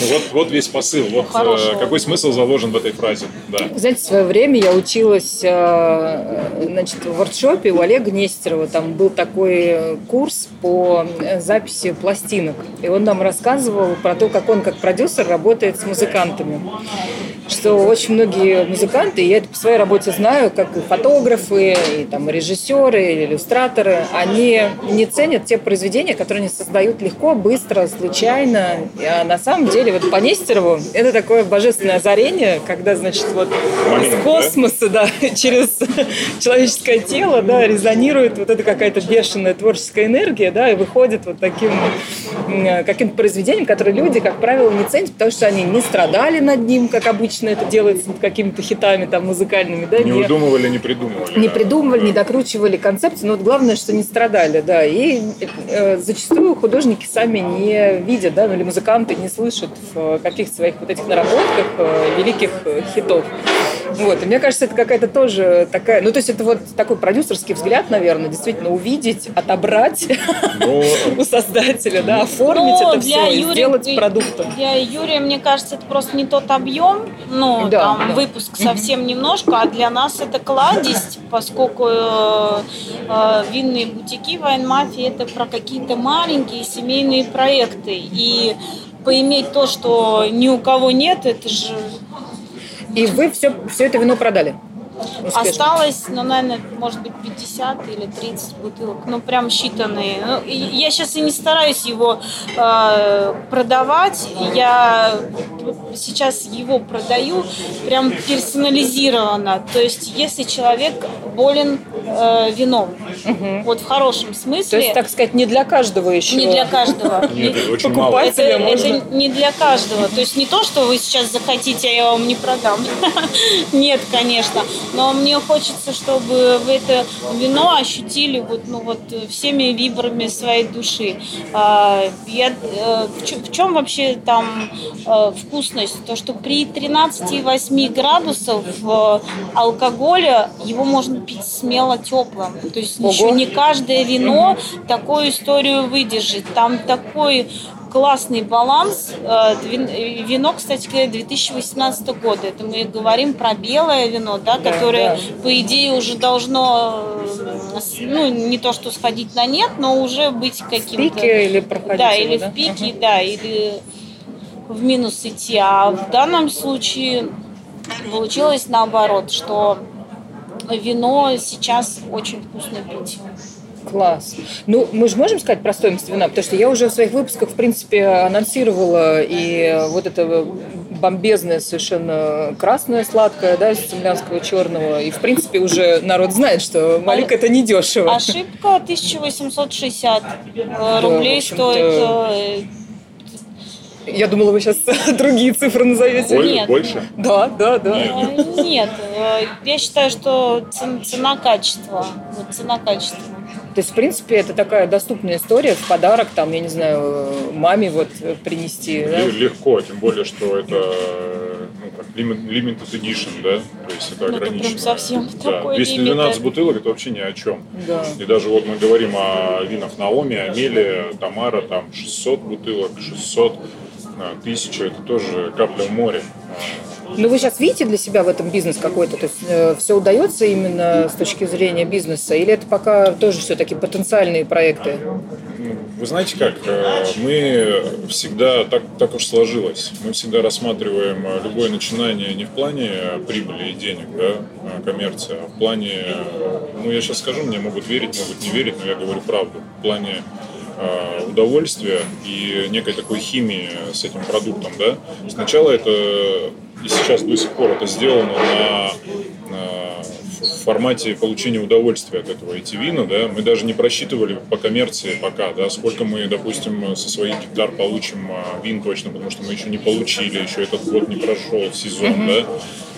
Вот, вот весь посыл. Вот э, какой смысл заложен в этой фразе. Да. Знаете, в свое время я училась э, значит, в воркшопе у Олега Нестерова. Там был такой э, курс по э, записи пластинок. И он нам рассказывал про то, как он как продюсер работает с музыкантами. Что очень многие музыканты, я это по своей работе знаю, как и фотографы, и там, режиссеры, и иллюстраторы, они не ценят те произведения, которые они создают легко, быстро, случайно. А на самом деле, вот по Нестерову, это такое божественное озарение, когда, значит, вот Момент, из космоса, да, через человеческое тело, да, резонирует вот эта какая-то бешеная творческая энергия, да, и выходит вот таким м, каким-то произведением, которое люди, как правило, не ценят, потому что они не страдали над ним, как обычно это делается над какими-то хитами там музыкальными, да, Не удумывали, не придумывали. не да. придумывали, не докручивали концепцию, но вот главное, что не страдали, да. И э, зачастую художники сами не видят, да, ну, или музыканты не слышат в каких-то своих вот этих наработках э, великих э, хитов. Вот, и мне кажется, это какая-то тоже такая, ну, то есть это вот такой продюсерский взгляд, наверное, действительно увидеть, отобрать Но у создателя, да, оформить Ну, это все и сделать продуктом. Для Юрия, мне кажется, это просто не тот объем, ну, Да, там, да. выпуск совсем немножко, а для нас это кладезь, поскольку э, э, винные бутики Вайн-мафии это про какие-то маленькие семейные проекты. И поиметь то, что ни у кого нет, это же И вы все, все это вино продали? Успешно. Осталось, ну, наверное, может быть, 50 или 30 бутылок. Ну, прям считанные. Ну, я сейчас и не стараюсь его э, продавать. Я сейчас его продаю прям персонализированно. То есть, если человек болен э, вином, вот в хорошем То смысле, есть, так сказать, не для каждого еще. не для каждого. нет, это очень мало. Это не для каждого. То есть не то, что вы сейчас захотите, а я вам не продам. Нет, конечно. Но мне хочется, чтобы вы это вино ощутили вот, ну, вот э, всеми вибрами своей души. А, Я, э, в, чем вообще там э, вкусность? То, что при 13,8 градусов алкоголя его можно пить смело теплым. То есть Ого. еще не каждое вино такую историю выдержит. Там такой классный баланс. Э, вин- Вино, кстати говоря, 2018 года. Это мы говорим про белое вино, да, Да, которое, да. по идее, уже должно, э, ну, не то что сходить на нет, но уже быть В каким-то... пике или проходить Да, или да? в пике, да, или в минус идти. А в данном случае получилось наоборот, что вино сейчас очень вкусно пить. Класс. Ну, мы же можем сказать про стоимость вина, потому что я уже в своих выпусках, в принципе, анонсировала и вот это бомбезное совершенно красное сладкое, да, из цемлянского черного. И, в принципе, уже народ знает, что Малик это не дешево. Ошибка 1860 э, рублей в общем-то, стоит. э, Я думала, вы сейчас другие цифры назовете. Боль- Нет. Больше? Да, да, да. э, Нет, я считаю, что цен- цена-качество. Вот цена-качество. То есть, в принципе, это такая доступная история в подарок, там, я не знаю, маме вот принести. да? Легко, тем более, что это ну, как limit- limited edition, да, то есть это Ну, это прям ограничено. совсем да. такой 212 лимит. бутылок это вообще ни о чем. Да. И даже вот мы говорим о винах Наоми, Амелия, Тамара, там 600 бутылок, 600, а, 1000, это тоже капля в море. Ну, вы сейчас видите для себя в этом бизнес какой-то? То есть все удается именно с точки зрения бизнеса? Или это пока тоже все-таки потенциальные проекты? Вы знаете как, э, мы всегда, так, так уж сложилось, мы всегда рассматриваем э, любое начинание не в плане прибыли и денег, да, а коммерции, а в плане, э, ну я сейчас скажу, мне могут верить, могут не верить, но я говорю правду, в плане э, удовольствия и некой такой химии с этим продуктом, да. Сначала это, и сейчас до сих пор это сделано на, на в формате получения удовольствия от этого эти вина, да, мы даже не просчитывали по коммерции пока, да, сколько мы, допустим, со своих гектар получим а, вин точно, потому что мы еще не получили, еще этот год не прошел сезон, да,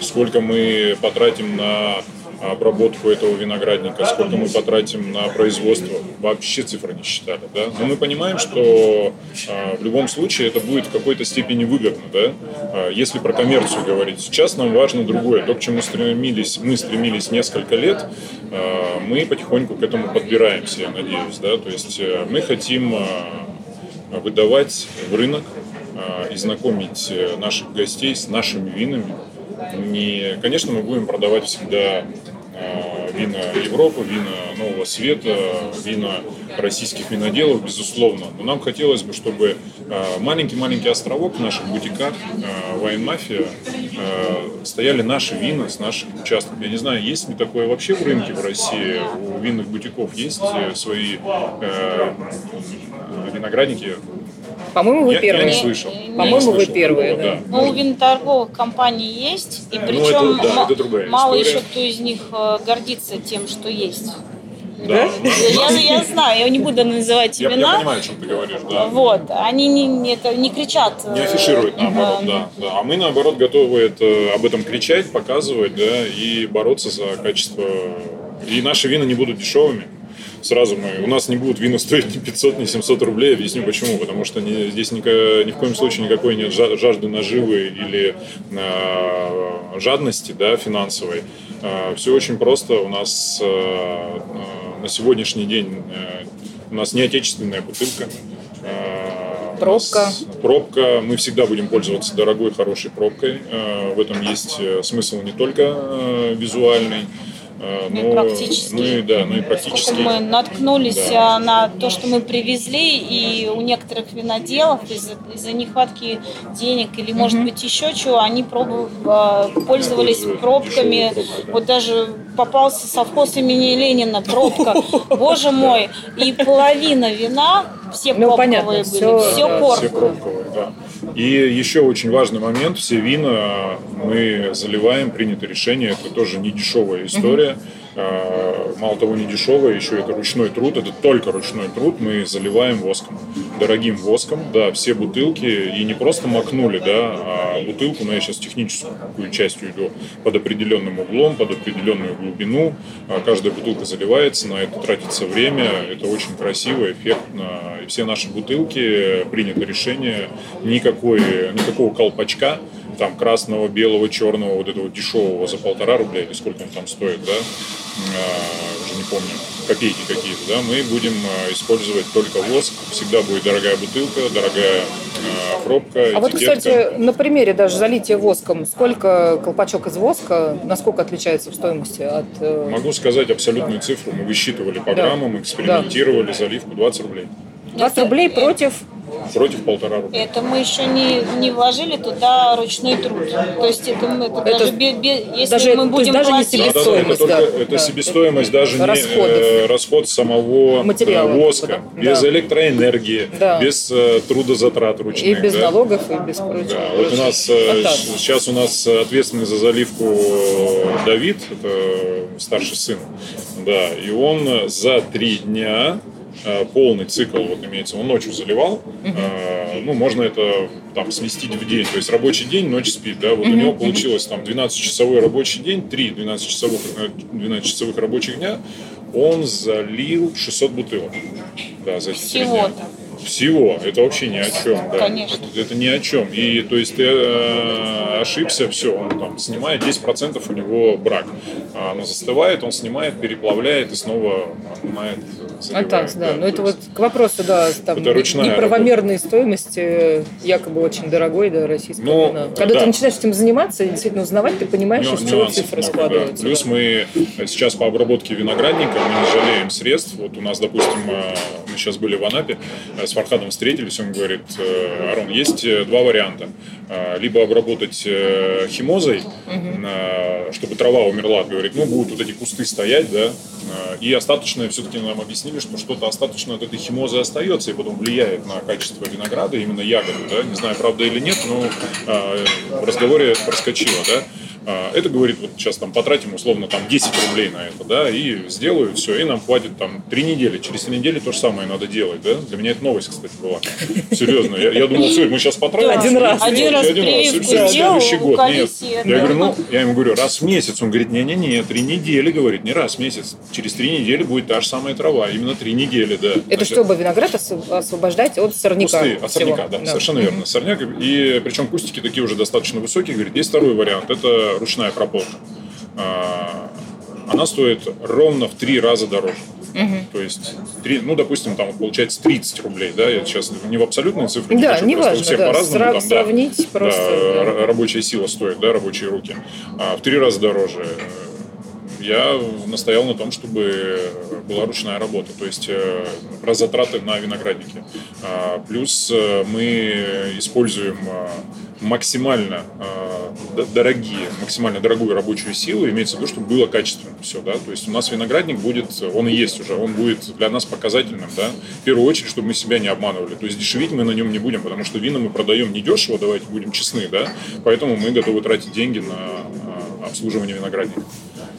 сколько мы потратим на обработку этого виноградника, сколько мы потратим на производство, вообще цифры не считали, да. Но мы понимаем, что а, в любом случае это будет в какой-то степени выгодно, да. А, если про коммерцию говорить, сейчас нам важно другое, то, к чему стремились, мы стремились несколько лет, а, мы потихоньку к этому подбираемся, я надеюсь, да. То есть э, мы хотим выдавать в рынок и знакомить э, наших гостей с нашими винами. Не, конечно, мы будем продавать всегда а, вина Европы, вина Нового Света, вина российских виноделов, безусловно. Но нам хотелось бы, чтобы а, маленький-маленький островок наших бутиках Вайн Мафия стояли наши вина с наших участков. Я не знаю, есть ли такое вообще в рынке в России? У винных бутиков есть э, свои э, виноградники? По-моему, вы Я- я первые. не слышал. Я не По-моему, вы слышал первые, такого, да. Ну, у виноторговых компаний есть, и Ну, причем это- да, это другая мало история. еще кто из них э, гордится тем, что есть. Да? Я, я знаю, я не буду называть Я, я имена. понимаю, о чем ты говоришь, да. Вот, они не, не- это, не кричат. э, Не афишируют, наоборот, да, да. А мы, наоборот, готовы это, об этом кричать, показывать, да, и бороться за качество. И наши вина не будут дешевыми. Сразу мы, у нас не будут вина стоить ни 500, ни 700 рублей. Объясню почему. Потому что не, здесь ни, ни в коем случае никакой нет жажды наживы или э, жадности да, финансовой. Э, все очень просто. У нас э, э, на сегодняшний день э, у нас не отечественная бутылка. Э, пробка. Пробка. Мы всегда будем пользоваться дорогой, хорошей пробкой. Э, в этом есть смысл не только визуальный, Э, ну, ну, и практически. Ну и, да, ну и практически. Сколько мы наткнулись да. на то, что мы привезли, и у некоторых виноделов из-за из нехватки денег или, может mm-hmm. быть, еще чего, они пробовали, э, пользовались пробками. Вот даже попался совхоз имени Ленина, пробка. Боже мой! И половина вина, все ну, пробковые были, все, да, пробковые, да. И еще очень важный момент, все вина мы заливаем, принято решение, это тоже не дешевая история. А, мало того, не дешевая, еще это ручной труд, это только ручной труд, мы заливаем воском, дорогим воском, да, все бутылки, и не просто макнули, да, а бутылку, но я сейчас техническую частью иду, под определенным углом, под определенную глубину, а каждая бутылка заливается, на это тратится время, это очень красиво, эффектно, и все наши бутылки, принято решение, никакой, никакого колпачка, там красного, белого, черного, вот этого дешевого за полтора рубля или сколько он там стоит, да, а, уже не помню, копейки какие-то, да, мы будем а, использовать только воск, всегда будет дорогая бутылка, дорогая а, пробка, А вот, кстати, на примере даже залития воском, сколько колпачок из воска, насколько отличается в стоимости от... Э, Могу сказать абсолютную цифру, мы высчитывали по да. граммам, экспериментировали, да. заливку 20 рублей. 20 рублей против против полтора рубля. Это мы еще не, не вложили туда ручной труд. То есть это, это, это даже, без, без, если даже, мы будем даже платить... не себестоимость. Да, да, это, только, да, это да. себестоимость, даже не э, расход самого Материала, э, воска, да. без электроэнергии, да. без э, трудозатрат ручных. И без да. налогов, и без прочего. Да, вот у нас э, сейчас у нас ответственный за заливку Давид, это старший сын, да, и он за три дня полный цикл, вот имеется, он ночью заливал, uh-huh. ну, можно это там сместить в день, то есть рабочий день, ночь спит, да, вот uh-huh. у него получилось там 12-часовой рабочий день, 3 12-часовых, 12-часовых рабочих дня, он залил 600 бутылок. Да, за эти Всего-то. Всего. Это вообще ни о чем. Да. Конечно. Это, это ни о чем. И то есть ты э, ошибся, все, он там снимает 10% у него брак. А оно застывает, он снимает, переплавляет и снова отнимает а так, да. да. Но это вот к вопросу, да, там это неправомерной работа. стоимости, якобы очень дорогой, да, российского Но, вина. Когда да. ты начинаешь этим заниматься и действительно узнавать, ты понимаешь, Ню- из чего цифры много, складываются. Да. Плюс мы сейчас по обработке виноградника мы не жалеем средств. Вот у нас, допустим, э, мы сейчас были в Анапе, э, с Фархадом встретились, он говорит, э, Арон, есть два варианта. Либо обработать химозой, угу. чтобы трава умерла, говорит, ну, будут вот эти кусты стоять, да, и остаточное все-таки нам объяснили, что что-то остаточное от этой химозы остается и потом влияет на качество винограда, именно ягоды, да, не знаю, правда или нет, но э, в разговоре проскочило, да, это говорит, вот сейчас там потратим условно там 10 рублей на это, да, и сделаю все, и нам хватит там 3 недели. Через 3 недели то же самое надо делать, да. Для меня это новость, кстати, была. Серьезно. Я, я думал, все, мы сейчас потратим. Один раз. Один раз. Один раз. Все, следующий год. Нет. Я говорю, ну, я ему говорю, раз в месяц. Он говорит, не-не-не, 3 недели, говорит, не раз в месяц. Через 3 недели будет та же самая трава. Именно 3 недели, да. Это чтобы виноград освобождать от сорняка? Кусты, от сорняка, да, да, совершенно верно. Сорняк, и причем кустики такие уже достаточно высокие. Говорит, есть второй вариант, это ручная прополка. А, она стоит ровно в три раза дороже. Угу. То есть, 3, ну, допустим, там получается 30 рублей, да, я сейчас не в абсолютные цифры да, хочу, не важно, у всех да, по-разному, Срав, там, сравнить да, просто. Да, рабочая сила стоит, да, рабочие руки, а в три раза дороже я настоял на том, чтобы была ручная работа, то есть э, про затраты на виноградники. А, плюс э, мы используем э, максимально дорогие, максимально дорогую рабочую силу, имеется в виду, чтобы было качественно все, да, то есть у нас виноградник будет, он и есть уже, он будет для нас показательным, да, в первую очередь, чтобы мы себя не обманывали, то есть дешевить мы на нем не будем, потому что вина мы продаем недешево, давайте будем честны, да, поэтому мы готовы тратить деньги на обслуживание виноградника.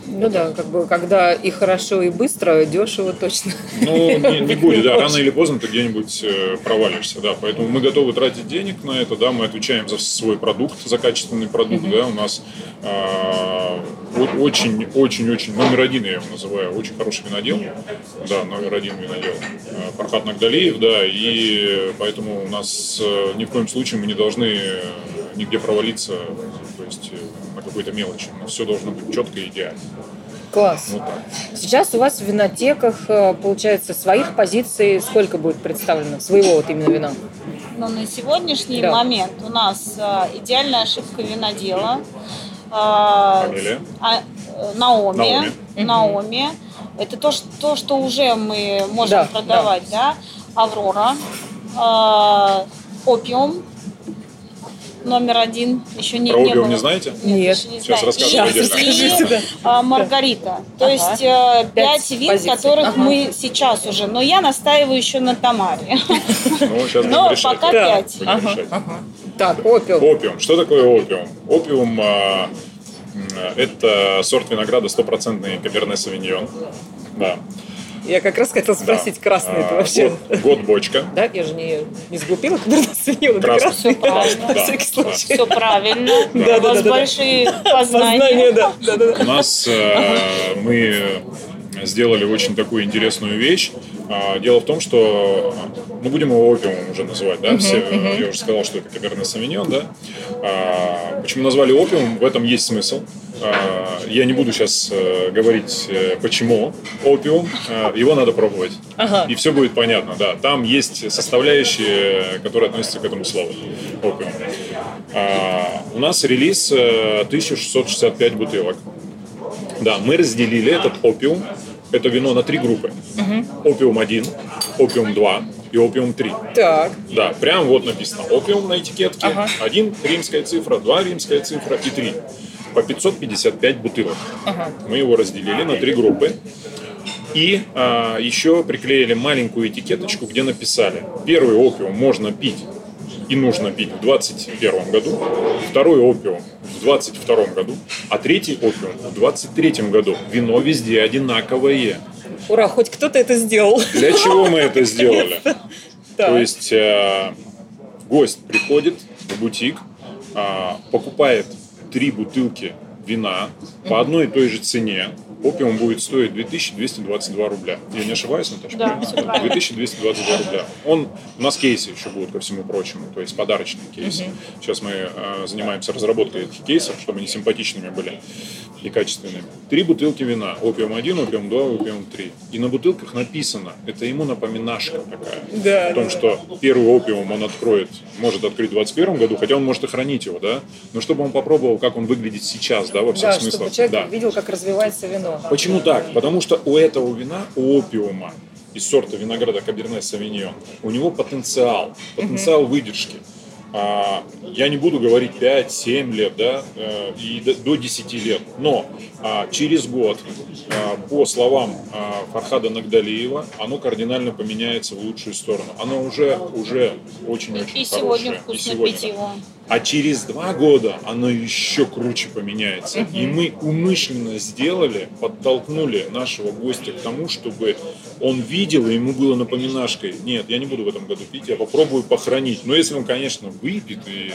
Ну да, как бы когда и хорошо, и быстро, дешево точно. Ну, не, не будет, да, рано или поздно ты где-нибудь э, провалишься, да. Поэтому мы готовы тратить денег на это, да, мы отвечаем за свой продукт, за качественный продукт, да, у нас э, очень-очень-очень номер один, я его называю, очень хороший винодел. Да, номер один винодел. Э, Фархат Нагдалиев, да, и поэтому у нас э, ни в коем случае мы не должны нигде провалиться, то есть какой-то мелочи. Нас все должно быть четко и идеально. Класс. Вот так. Сейчас у вас в винотеках, получается, своих позиций сколько будет представлено? Своего вот именно вина? Но на сегодняшний да. момент у нас идеальная ошибка винодела – Фамилия? А, Наоми. Наоми. Наоми. Это то, что, то, что уже мы можем да, продавать, да. да? Аврора. Э, опиум. Номер один. Еще не, Про не опиум было. не знаете? Нет. Не Сейчас расскажу. И а, Маргарита. То ага. есть э, пять вин, позиций. которых ага. мы сейчас уже. Но я настаиваю еще на Тамаре. Ну, сейчас Но пока пять. Ага. Ага. Так, опиум. Опиум. Что такое опиум? Опиум а, это сорт винограда стопроцентный Каберне Савиньон. Да. Я как раз хотел спросить, да. красный а, это вообще? Год, год бочка. Да, я же не, не сглупила, когда Савиньон, это красный. Все правильно. На всякий случай. Все правильно. Да, У вас большие познания. да. У нас э, мы сделали очень такую интересную вещь. А, дело в том, что мы будем его опиумом уже называть, да, все, я уже сказал, что это Каберне Савиньон, да. А, почему назвали опиум, в этом есть смысл. А, я не буду сейчас э, говорить, э, почему опиум, его надо пробовать. Ага. И все будет понятно, да. Там есть составляющие, которые относятся к этому слову, опиум. У нас релиз 1665 э, бутылок. Да, мы разделили этот опиум это вино на три группы. Угу. Опиум 1, опиум 2 и опиум 3. Так. Да, прям вот написано опиум на этикетке. Ага. 1 римская цифра, 2 римская цифра и 3. По 555 бутылок. Ага. Мы его разделили на три группы. И а, еще приклеили маленькую этикеточку, где написали, первый опиум можно пить и нужно пить в 2021 году, второй опиум в 2022 году, а третий опиум в 2023 году. Вино везде одинаковое. Ура, хоть кто-то это сделал. Для чего мы это сделали? То есть э, гость приходит в бутик, э, покупает три бутылки вина по одной и той же цене, опиум будет стоить 2222 рубля. Я не ошибаюсь, Наташа? Да, 2222 рубля. Он, у нас кейсы еще будут, ко всему прочему, то есть подарочные кейсы. Угу. Сейчас мы э, занимаемся разработкой этих кейсов, чтобы они симпатичными были и качественными. Три бутылки вина. Опиум 1, опиум 2, опиум 3. И на бутылках написано, это ему напоминашка такая. Да, о том, да. что первый опиум он откроет, может открыть в 2021 году, хотя он может и хранить его, да, но чтобы он попробовал, как он выглядит сейчас, да, во всех да, смыслах. чтобы человек да. видел, как развивается вино. Почему так? Потому что у этого вина, у опиума, из сорта винограда Каберне Савиньон, у него потенциал, потенциал выдержки. А, я не буду говорить 5-7 лет, да, э, и до 10 лет, но а, через год, а, по словам Фархада Нагдалиева, оно кардинально поменяется в лучшую сторону. Оно уже, уже очень-очень и хорошее. Сегодня вкусно и сегодня пить его. А через два года оно еще круче поменяется. Угу. И мы умышленно сделали, подтолкнули нашего гостя к тому, чтобы он видел, и ему было напоминашкой. Нет, я не буду в этом году пить, я попробую похоронить. Но если он, конечно, выпьет и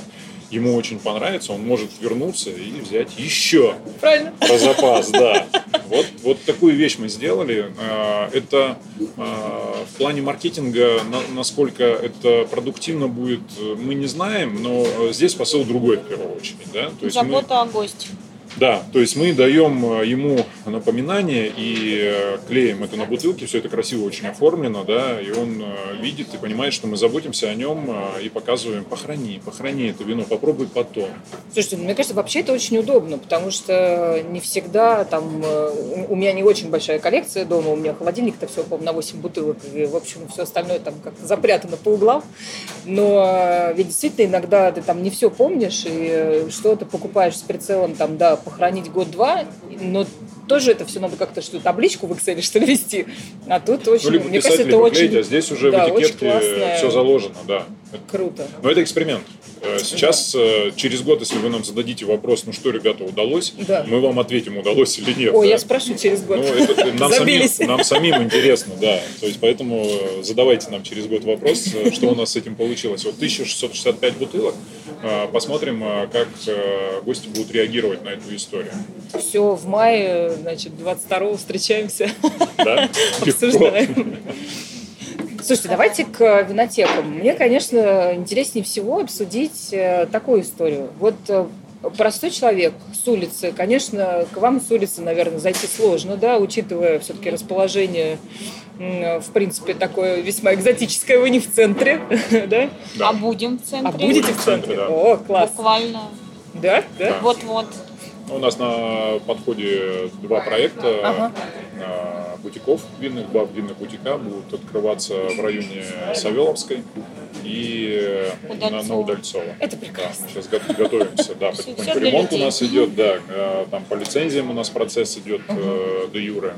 ему очень понравится, он может вернуться и взять еще Правильно. про запас, да. Вот, вот такую вещь мы сделали. А, это а, в плане маркетинга, насколько это продуктивно будет, мы не знаем, но здесь посыл другой в первую очередь. Да? То есть Забота мы... о госте. Да, то есть мы даем э, ему напоминание и э, клеим это на бутылке, все это красиво очень оформлено, да, и он э, видит и понимает, что мы заботимся о нем и показываем, похорони, похорони это вино, попробуй потом. Слушайте, мне кажется, вообще это очень удобно, потому что не всегда там, у меня не очень большая коллекция дома, у меня холодильник-то все, по на 8 бутылок, и, в общем, все остальное там как-то запрятано по углам, но ведь действительно иногда ты там не все помнишь, и что ты покупаешь с прицелом там, да, похоронить год-два, но тоже это все надо как-то что табличку в Excel что ли вести. А тут очень, ну, либо мне кажется, это очень... а здесь уже да, в этикетке все заложено, да. Круто. Но это эксперимент. Э, сейчас, да. через год, если вы нам зададите вопрос, ну что, ребята, удалось, да. мы вам ответим, удалось или нет. Ой, да? я спрошу через год. Ну, это, нам, самим, нам самим интересно, да. То есть, поэтому задавайте нам через год вопрос, что у нас с этим получилось. Вот 1665 бутылок, э, посмотрим, э, как э, гости будут реагировать на эту историю. Все, в мае, значит, 22-го встречаемся, Да? обсуждаем. Слушайте, давайте к винотекам. Мне, конечно, интереснее всего обсудить э, такую историю. Вот э, простой человек с улицы, конечно, к вам с улицы, наверное, зайти сложно, да, учитывая все-таки расположение, в принципе, такое весьма экзотическое, вы не в центре, да? Да. А будем в центре? А будете в в центре, да. О, класс. Буквально. Да, да? Да. Вот-вот. У нас на подходе два проекта Ага. э, бутиков винных, два винных бутика будут открываться в районе Савеловской и на, Удальцова. на Удальцова. Это Да, прекрасно. сейчас го- готовимся, да, потихоньку ремонт у нас идет, да, э, там по лицензиям у нас процесс идет э, до юре.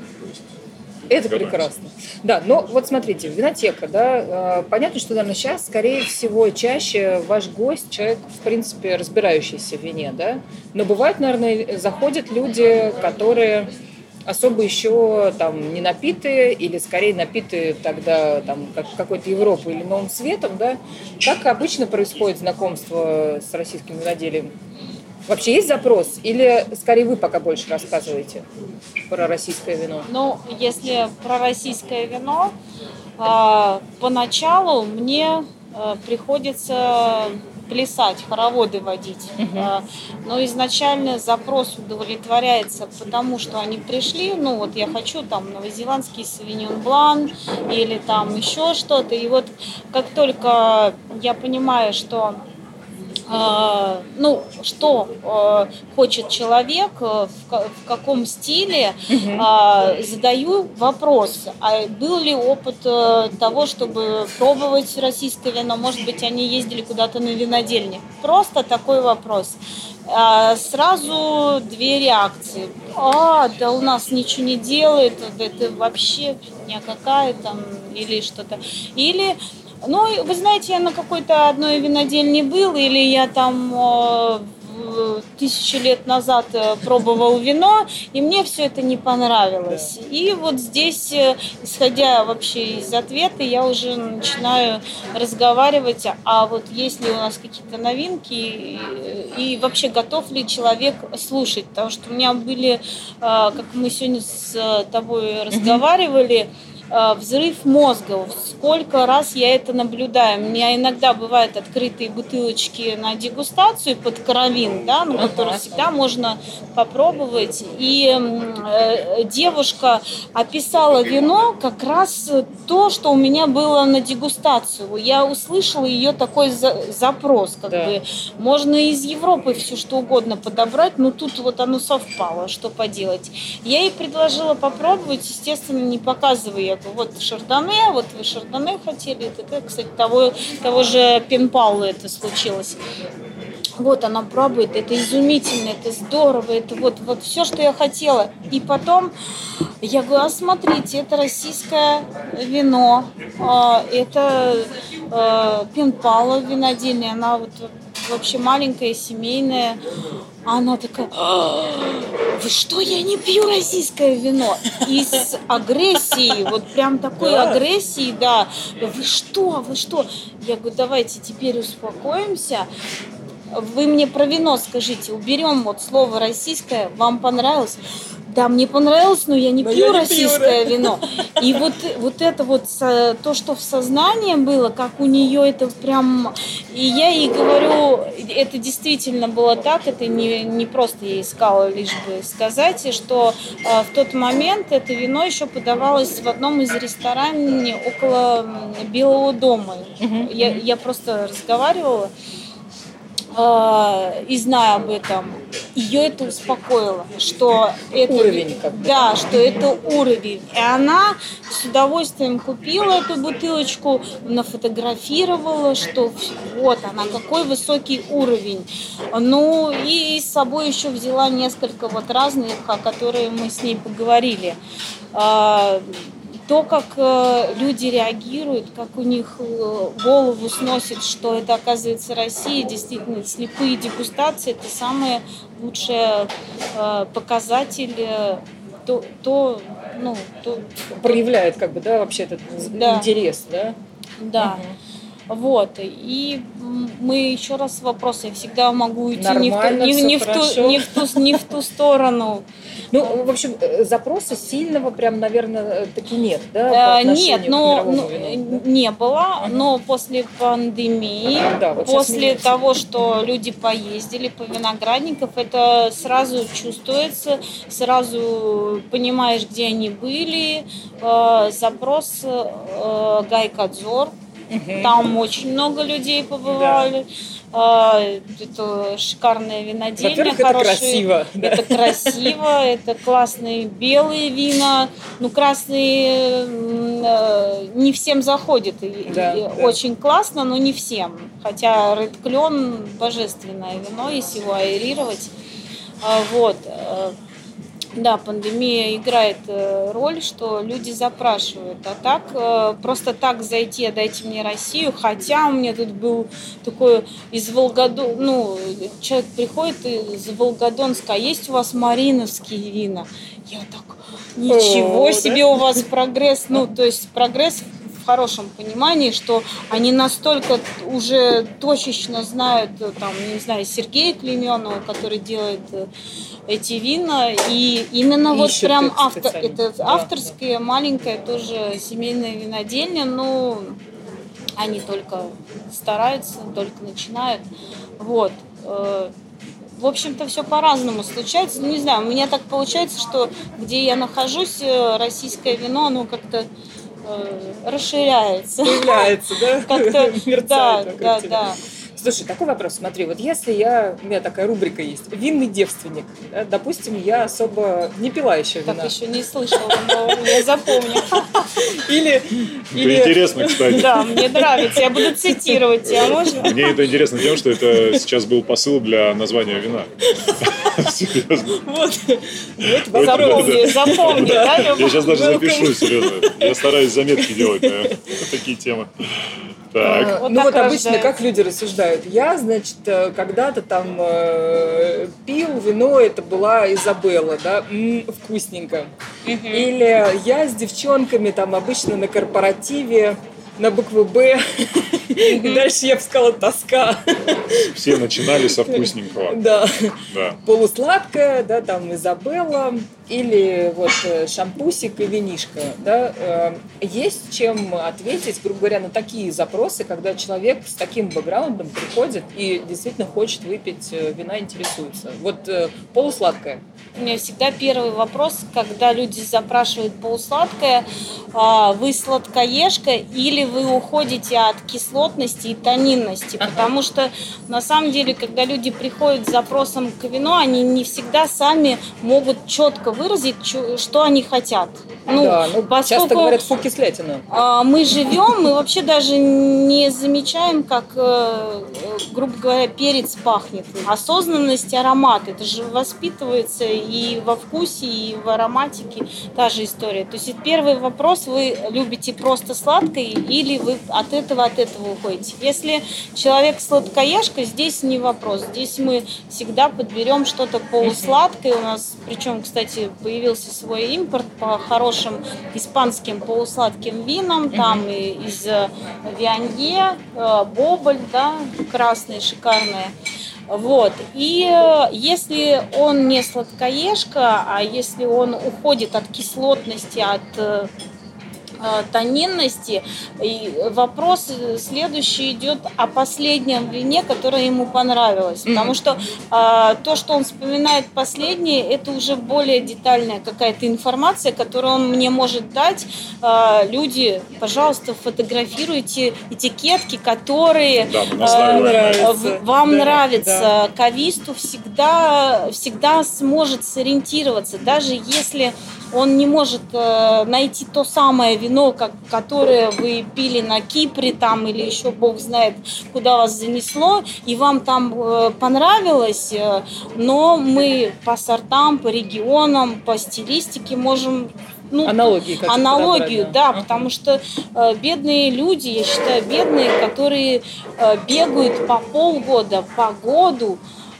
Это Готовимся. прекрасно. Да, но вот смотрите, винотека, да, э, понятно, что, наверное, сейчас, скорее всего, чаще ваш гость, человек, в принципе, разбирающийся в вине, да, но бывает, наверное, заходят люди, которые особо еще там не напитые или скорее напитые тогда там как какой-то Европой или Новым Светом, да, как обычно происходит знакомство с российским виноделием? Вообще есть запрос? Или скорее вы пока больше рассказываете про российское вино? Ну, если про российское вино, а, поначалу мне а, приходится плясать, хороводы водить. А, Но изначально запрос удовлетворяется, потому что они пришли, ну вот я хочу там новозеландский савиньон блан или там еще что-то. И вот как только я понимаю, что ну, что э, хочет человек, э, в, ка- в каком стиле, а, задаю вопрос, а был ли опыт э, того, чтобы пробовать российское вино, может быть, они ездили куда-то на винодельни. Просто такой вопрос. А, Сразу две реакции. А, да у нас ничего не делает, это вообще фигня какая там, или что-то. Или ну, вы знаете, я на какой-то одной винодельне был, или я там э, тысячи лет назад э, пробовал вино, и мне все это не понравилось. И вот здесь, э, исходя вообще из ответа, я уже начинаю разговаривать, а вот есть ли у нас какие-то новинки, и, вообще готов ли человек слушать, потому что у меня были, как мы сегодня с тобой разговаривали, взрыв мозга. Сколько раз я это наблюдаю. У меня иногда бывают открытые бутылочки на дегустацию под каравин, да, ну, которые всегда можно попробовать. И э, девушка описала вино как раз то, что у меня было на дегустацию. Я услышала ее такой за- запрос, как Да. бы можно из Европы все что угодно подобрать, но тут вот оно совпало, что поделать. Я ей предложила попробовать, естественно, не показывая. Я говорю, вот шардоне, вот вы шардоне хотели. Это, кстати, того, того же Пенпаула это случилось. Вот она пробует, это изумительно, это здорово, это вот, вот все, что я хотела. И потом я говорю, а смотрите, это российское вино, а, это э, Пенпала винодельня, она вот вообще маленькая, семейная. А она такая, «А, вы что, я не пью российское вино? И с агрессией, вот прям такой Да. агрессией, да. Вы что, вы что? Я говорю, давайте теперь успокоимся. Вы мне про вино скажите, уберем вот слово российское, вам понравилось? Да, мне понравилось, но я не Но пью я не пью, российское да. вино. И вот, вот это вот то, что в сознании было, как у нее это прям... И я ей говорю, это действительно было так, это не, не просто я искала лишь бы сказать, что э, в тот момент это вино еще подавалось в одном из ресторанов около Белого дома. Я, я просто разговаривала э, и зная об этом, ее это успокоило, что это Уровень как бы. да, что это уровень. И она с удовольствием купила эту бутылочку, нафотографировала, что вот она, какой высокий уровень. Ну и с собой еще взяла несколько вот разных, о которых мы с ней поговорили. А, то, как э, люди реагируют, как у них э, голову сносит, что это оказывается Россия, действительно, слепые дегустации – это самые лучшие э, показатель, то, то, ну, то, Проявляет как бы, да, вообще этот Да. интерес, да? да. Вот. И мы еще раз вопрос, я всегда могу уйти Нормально, не в, ту, не, не, в ту, не, в ту, не в ту сторону. Ну, в общем, э, запроса сильного прям, наверное, таки нет, да? Э, Нет, но не было, но после пандемии, после того, что люди поездили по виноградников, это сразу чувствуется, сразу понимаешь, где они были. Э, Запрос э, Гайкадзор, Мгм. там очень много людей побывали. Э, Это шикарная винодельня, Во-первых, это красиво. да. это красиво, это классные белые вина. Ну, красные э, не всем заходит. Да, и да. Очень классно, но не всем. Хотя Red Клен божественное вино, если его аэрировать. А, Вот. Да, пандемия играет э, роль, что люди запрашивают. А так, э, просто так зайти, а дайте мне Россию. Хотя у меня тут был такой из Волгодона, ну, человек приходит из Волгодонска, а есть у вас мариновские вина? Я так, ничего О, себе у вас прогресс. Ну, то есть прогресс в хорошем понимании, что они настолько уже точечно знают, э, там, не знаю, Сергея Клеменова, который делает э, эти вина, и именно вот Ищут прям автор, это Да, авторская маленькая тоже семейная винодельня, но они только стараются, только начинают, вот. э, В общем-то, все по-разному случается. Ну, не знаю, у меня так получается, что где я нахожусь, российское вино, оно как-то расширяется. Появляется, да? Как-то, да, да, да. Слушай, такой вопрос, смотри, вот если я, у меня такая рубрика есть, винный девственник, да, допустим, я особо не пила еще Так вина. еще не слышала, но я запомню. Или, Это или интересно, кстати. Да, мне нравится. Я буду цитировать тебя, можно? Мне это интересно тем, что это сейчас был посыл для названия вина. Серьезно. вот, вот Да, вопрос. Запомни, запомни, да, Я сейчас даже запишу, серьезно. Я стараюсь заметки делать на такие темы. Так. А, Вот ну так вот обычно рождается. как люди рассуждают. Я, значит, э, когда-то там э, пил вино, это была Изабелла, да, М, вкусненько. Или я с девчонками там обычно на корпоративе на букву Б. И дальше я бы сказала тоска. Все начинали со вкусненького. Да. Да. Полусладкая, да, там Изабелла. Или вот э, шампусик и винишка. Да. Э, Есть чем ответить, грубо говоря, на такие запросы, когда человек с таким бэкграундом приходит и действительно хочет выпить э, вина, интересуется. Вот полусладкая. У меня всегда первый вопрос, когда люди запрашивают полусладкое, а, вы сладкоежка или вы уходите от кислотности и тонинности? Потому что на самом деле, когда люди приходят с запросом к вину, они не всегда сами могут четко выразить, что они хотят. Ну, да, ну, часто поскольку- говорят фу кислятина. А, мы живем, мы вообще даже не замечаем, как, э, э, грубо говоря, перец пахнет. Осознанность, аромат, это же воспитывается и во вкусе, и в ароматике та же история. То есть первый вопрос, вы любите просто сладкое или вы от этого, от этого уходите. Если человек сладкоежка, здесь не вопрос. Здесь мы всегда подберем что-то полусладкое. У нас, причем, кстати, появился свой импорт по хорошим испанским полусладким винам. Там и из э, Вианье, э, Боболь, да, красные, шикарные. Вот. И э, если он не сладкоежка, а если он уходит от кислотности, от тонинности. И вопрос следующий идет о последнем вине, которое ему понравилось. Потому что а, то, что он вспоминает последнее, это уже более детальная какая-то информация, которую он мне может дать. А, люди, пожалуйста, фотографируйте этикетки, которые Да, нравится. вам Да, нравится. Кависту всегда, всегда сможет сориентироваться, даже если он не может э, найти то самое вино, как, которое вы пили на Кипре там или еще бог знает, куда вас занесло, и вам там э, понравилось, э, но мы по сортам, по регионам, по стилистике можем ну, Аналогии какие-то аналогию, подобрать, да, Ага. потому что э, бедные люди, я считаю, бедные, которые э, бегают по полгода, по году,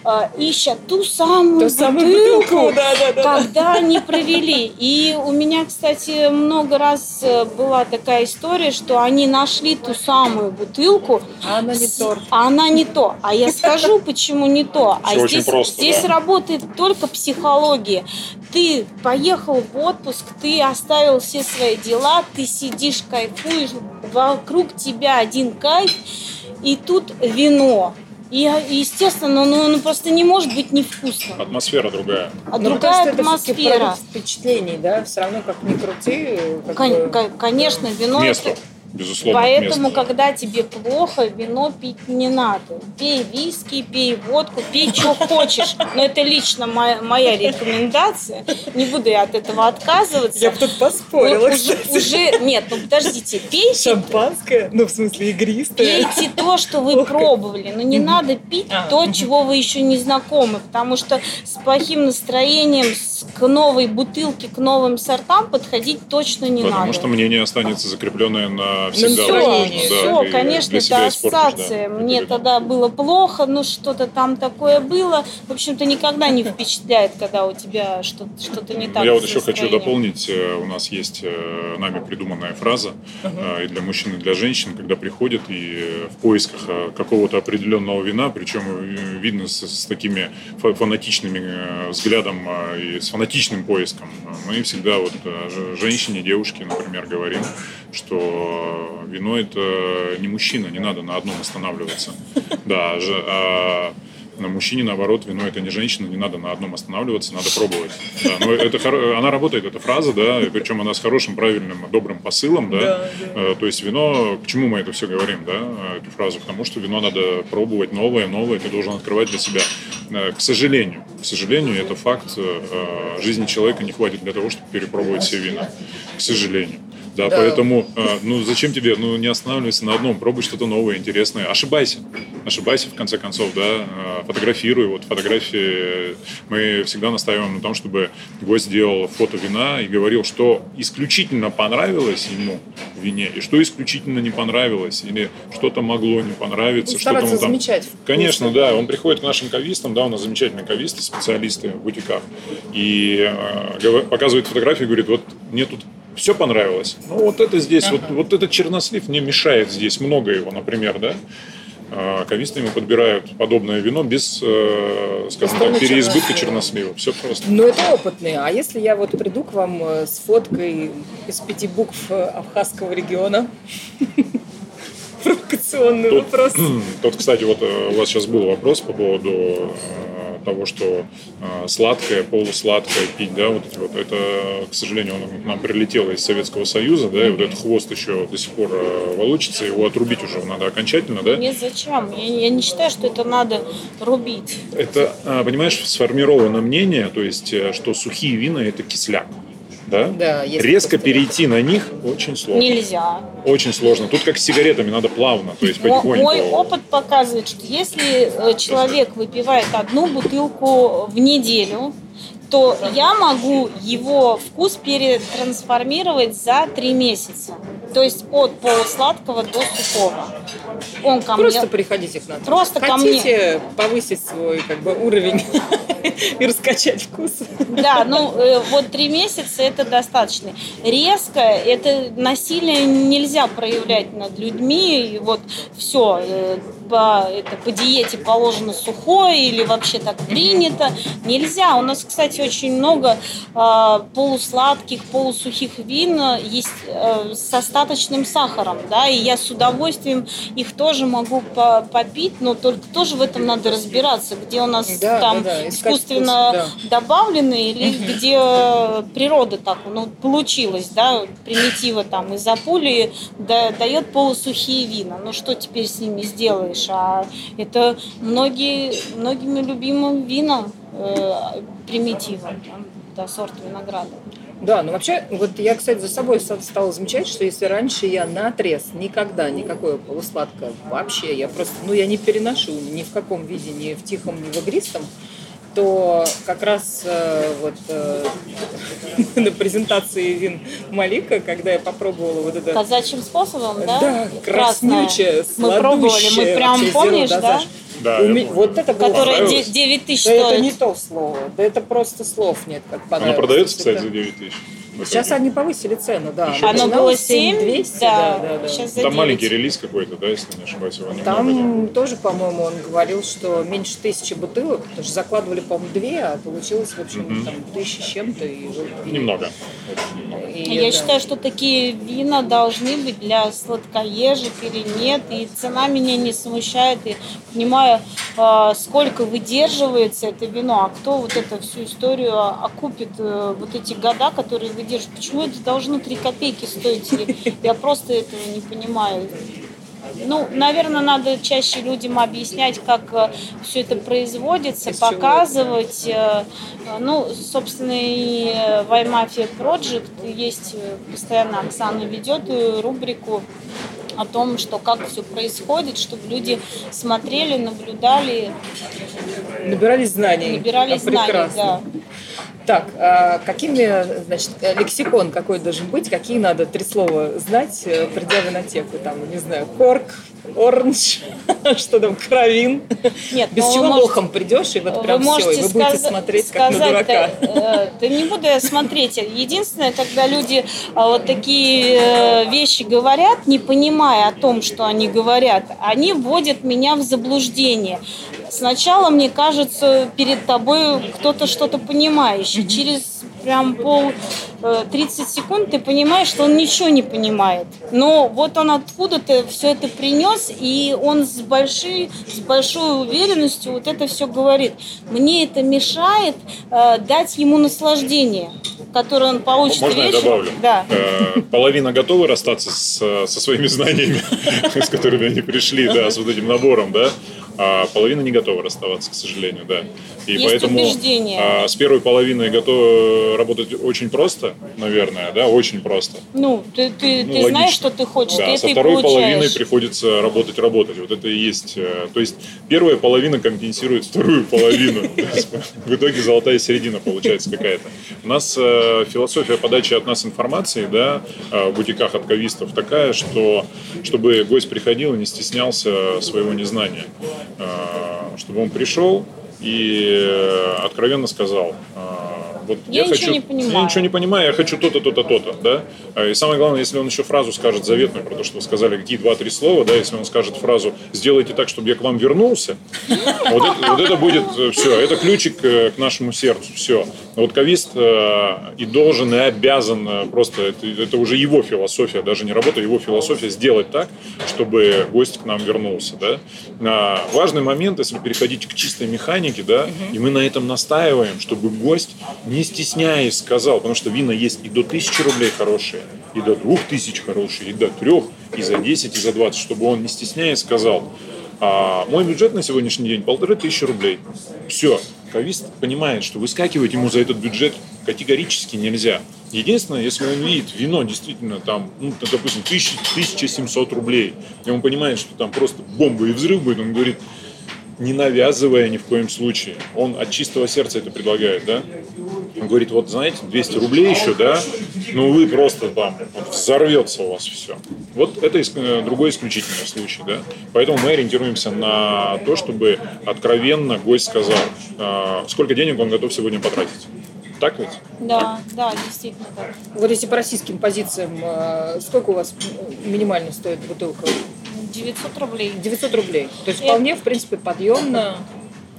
э, ища ту самую Ту самую бутылку, бутылку, да-да-да. когда они провели. И у меня, кстати, много раз э, была такая история, что они нашли ту самую бутылку, А она не с- торт. а она не то. А я скажу, почему не то. А Всё очень здесь, просто, здесь да. работает только психология. Ты поехал в отпуск, ты оставил все свои дела, ты сидишь, кайфуешь, вокруг тебя один кайф, и тут вино. И, естественно, ну, ну просто не может быть невкусным. Атмосфера другая. А мне другая это всё-таки атмосфера. продукт впечатлений, да? Все равно, как ни крути. как Кон- бы- кон- Конечно, вино Место. это Безусловно, Поэтому, место. когда тебе плохо, вино пить не надо. Пей виски, пей водку, пей, что хочешь. Но это лично моя, моя рекомендация. Не буду я от этого отказываться. Я бы тут поспорила, Уже- кстати. уже, нет, ну подождите, пейте, Шампанское, ну, в смысле, игристое. пейте то, что вы Ох, пробовали. Но не надо пить А, то, мгм. чего вы еще не знакомы. Потому что с плохим настроением с- к новой бутылке, к новым сортам подходить точно не Потому надо. что мнение останется закрепленное на всегда. настроение. Да, все, и конечно, для себя это да, ассоциация. как Мне тогда было плохо, ну что-то там такое было. В общем-то, никогда не впечатляет, когда у тебя что- что-то не так. Ну, Я вот еще хочу дополнить. э, У нас есть э, нами придуманная фраза э, и для мужчин, и для женщин, когда приходят и в поисках какого-то определенного вина, причем видно с, с такими фа- фанатичными взглядом и с фанатичным поиском. Мы всегда вот женщине, девушке, например, говорим, что вино это не мужчина, не надо на одном останавливаться. Да, же- а на мужчине, наоборот, вино это не женщина, не надо на одном останавливаться, надо пробовать. Да, но это, она работает, эта фраза, да, причем она с хорошим, правильным, добрым посылом, да. Да, Э, То есть вино, к чему мы это все говорим, да, э, эту фразу? Потому что вино надо пробовать новое, новое, ты должен открывать для себя. Э, К сожалению, к сожалению, это факт, э, жизни человека не хватит для того, чтобы перепробовать все вина. К сожалению. Да, Да. поэтому, э, ну, зачем тебе, ну, не останавливайся на одном, пробуй что-то новое, интересное. Ошибайся. Ошибайся, в конце концов, да, э, фотографируй. Вот фотографии, мы всегда настаиваем на том, чтобы гость делал фото вина и говорил, что исключительно понравилось ему в вине, и что исключительно не понравилось, или что-то могло не понравиться, Ну, что-то он там... замечать. Конечно, да. Он приходит к нашим кавистам, да, у нас замечательные кависты, специалисты в бутиках, и э, показывает фотографию и говорит, вот мне тут все понравилось. Ну, вот это здесь, вот, вот этот чернослив мне мешает здесь, много его, например, да. А Кависты ему подбирают подобное вино без, э, скажем так, переизбытка чернослива. чернослива. Все просто. Ну, это опытные. А если я вот приду к вам э, с фоткой из пяти букв э, Абхазского региона? Провокационный вопрос. тут, кстати, вот у вас сейчас был вопрос по поводу того, что э, сладкое, полусладкое пить, да, вот эти вот, это, к сожалению, он нам прилетело из Советского Союза, да, и вот этот хвост еще до сих пор э, волочится, его отрубить уже надо окончательно, да. Нет, зачем? Я, я не считаю, что это надо рубить. Это, а, понимаешь, сформировано мнение, то есть, э, что сухие вина – это кисляк, да? Да, Резко такое. перейти на них очень сложно. Нельзя. Очень сложно. Тут как с сигаретами, надо плавно, то есть потихоньку. Мой опыт показывает, что если э, человек выпивает одну бутылку в неделю, то я могу его вкус перетрансформировать за три месяца. То есть от полусладкого до сухого. Он ко Просто мне... приходите к нам. Просто ко Хотите повысить свой как бы уровень и раскачать вкус? Да, ну э, вот три месяца это достаточно. Резко это насилие нельзя проявлять над людьми. И вот все, по, это, по диете положено сухое или вообще так принято. Нельзя. У нас, кстати, очень много э, полусладких, полусухих вин есть э, с остаточным сахаром. Да, и я с удовольствием их тоже могу по- попить, но только тоже в этом надо разбираться, где у нас Да, там да, да, искусственно вкус, добавленные или где э, природа так ну, получилось, да, примитива там из-за пули да- дает полусухие вина. Ну что теперь с ними сделаешь? А это многие, многими любимым вином э, примитива, там, да, сорт винограда. Да, ну вообще, вот я, кстати, за собой ста- стала замечать, что если раньше я на отрез никогда никакое полусладкое вообще, я просто, ну я не переношу ни в каком виде, ни в тихом, ни в игристом, то как раз э, вот э, на презентации вин Малика, когда я попробовала вот это Казачьим способом, да? Да, краснючее, Мы пробовали, мы прям, помнишь, да? Да, Уме-. Вот это было де- 9 тысяч Да это стоит. не то слово. Да это просто слов нет, как Оно понравилось. продается, То есть кстати, за 9 тысяч. Сейчас они повысили цену, да. Еще Оно было с 7, 7200, да, да, да. сейчас за Там 9. маленький релиз какой-то, да, если не ошибаюсь, его немного. да? Там тоже, по-моему, он говорил, что меньше тысячи бутылок, потому что закладывали, по-моему, две, а получилось, в общем, Мгм. там тысячи с чем-то. И, Немного. и Я это- считаю, что такие вина должны быть для сладкоежек или нет. И цена меня не смущает. И понимаю, э, сколько выдерживается это вино. А кто вот эту всю историю окупит э, вот эти года, которые выдерживают? Почему это должно 3 копейки стоить? Я просто этого не понимаю. Ну, наверное, надо чаще людям объяснять, как все это производится, Из показывать. э, э, Ну, собственно, и Ваймафия Project есть э, постоянно Оксана ведет э, рубрику о том, что как все происходит, чтобы люди смотрели, наблюдали, Набирались знаний. набирали А, знаний. прекрасно. Да. Так, а какими, значит, э, лексикон какой должен быть? Какие надо три слова знать, э, придя в инотеку? Там, не знаю, корк, оранж, что там, кровин. Нет, Без чего можете- лохом придешь, и вот прям все, и вы будете сказа- смотреть как на сказать, дурака. Да, э, да не буду я смотреть. Единственное, когда люди а, вот такие э, вещи говорят, не понимая о том, что они говорят, они вводят меня в заблуждение. Сначала мне кажется, перед тобой кто-то что-то понимающий. Через прям пол э, 30 секунд ты понимаешь, что он ничего не понимает. Но вот он откуда-то все это принес, и он с большой, с большой уверенностью вот это все говорит. Мне это мешает э, дать ему наслаждение, которое он получит Можно я вечером. добавлю? Да. Э, Половина готовы расстаться с- со своими знаниями, с которыми они пришли, да, с вот этим набором, да, а половина не готова расставаться, к сожалению, да. И Есть поэтому убеждение. а, с первой половиной готовы работать очень просто, наверное, да, очень просто. Ну, ты, ты, Ну, ты знаешь, что ты хочешь, Да, ты со второй половиной получаешь. приходится работать, работать. Вот это и есть. э, То есть первая половина компенсирует вторую половину. В итоге золотая середина получается какая-то. У нас э, философия подачи от нас информации, да, э, в бутиках от кавистов такая, что чтобы гость приходил и не стеснялся своего незнания. Э, Чтобы он пришел и э, откровенно сказал, э, вот Я ничего хочу, не понимаю. я ничего не понимаю, я хочу то-то, то-то, то-то, да. И самое главное, если он еще фразу скажет заветную про то, что вы сказали, какие два-три слова, да, если он скажет фразу «сделайте так, чтобы я к вам вернулся», вот это, вот это будет все, это ключик к нашему сердцу, все. Вот кавист э, и должен, и обязан э, просто, это, это уже его философия, даже не работа, его философия сделать так, чтобы гость к нам вернулся, да. А, важный момент, если переходить к чистой механике, да, и мы на этом настаиваем, чтобы гость, не стесняясь, сказал, потому что вина есть и до тысячи рублей хорошие, и до двух тысяч хорошие, и до трех, и за 10, и за 20, чтобы он не стесняясь сказал, а мой бюджет на сегодняшний день полторы тысячи рублей. Все. Кавист понимает, что выскакивать ему за этот бюджет категорически нельзя. Единственное, если он видит вино действительно там, ну, допустим, 1000, 1700 рублей, и он понимает, что там просто бомба и взрыв будет, он говорит, не навязывая ни в коем случае. Он от чистого сердца это предлагает, да? Он говорит, вот знаете, 200 рублей еще, да? Ну вы просто там, вот взорвется у вас все. Вот это ис- э, другой исключительный случай, да? Поэтому мы ориентируемся на то, чтобы откровенно гость сказал, э, сколько денег он готов сегодня потратить. Так ведь? Да, да, действительно так. Вот если по российским позициям, э, сколько у вас минимально стоит бутылка? 900 рублей. 900 рублей. То есть Я- вполне, в принципе, подъемно.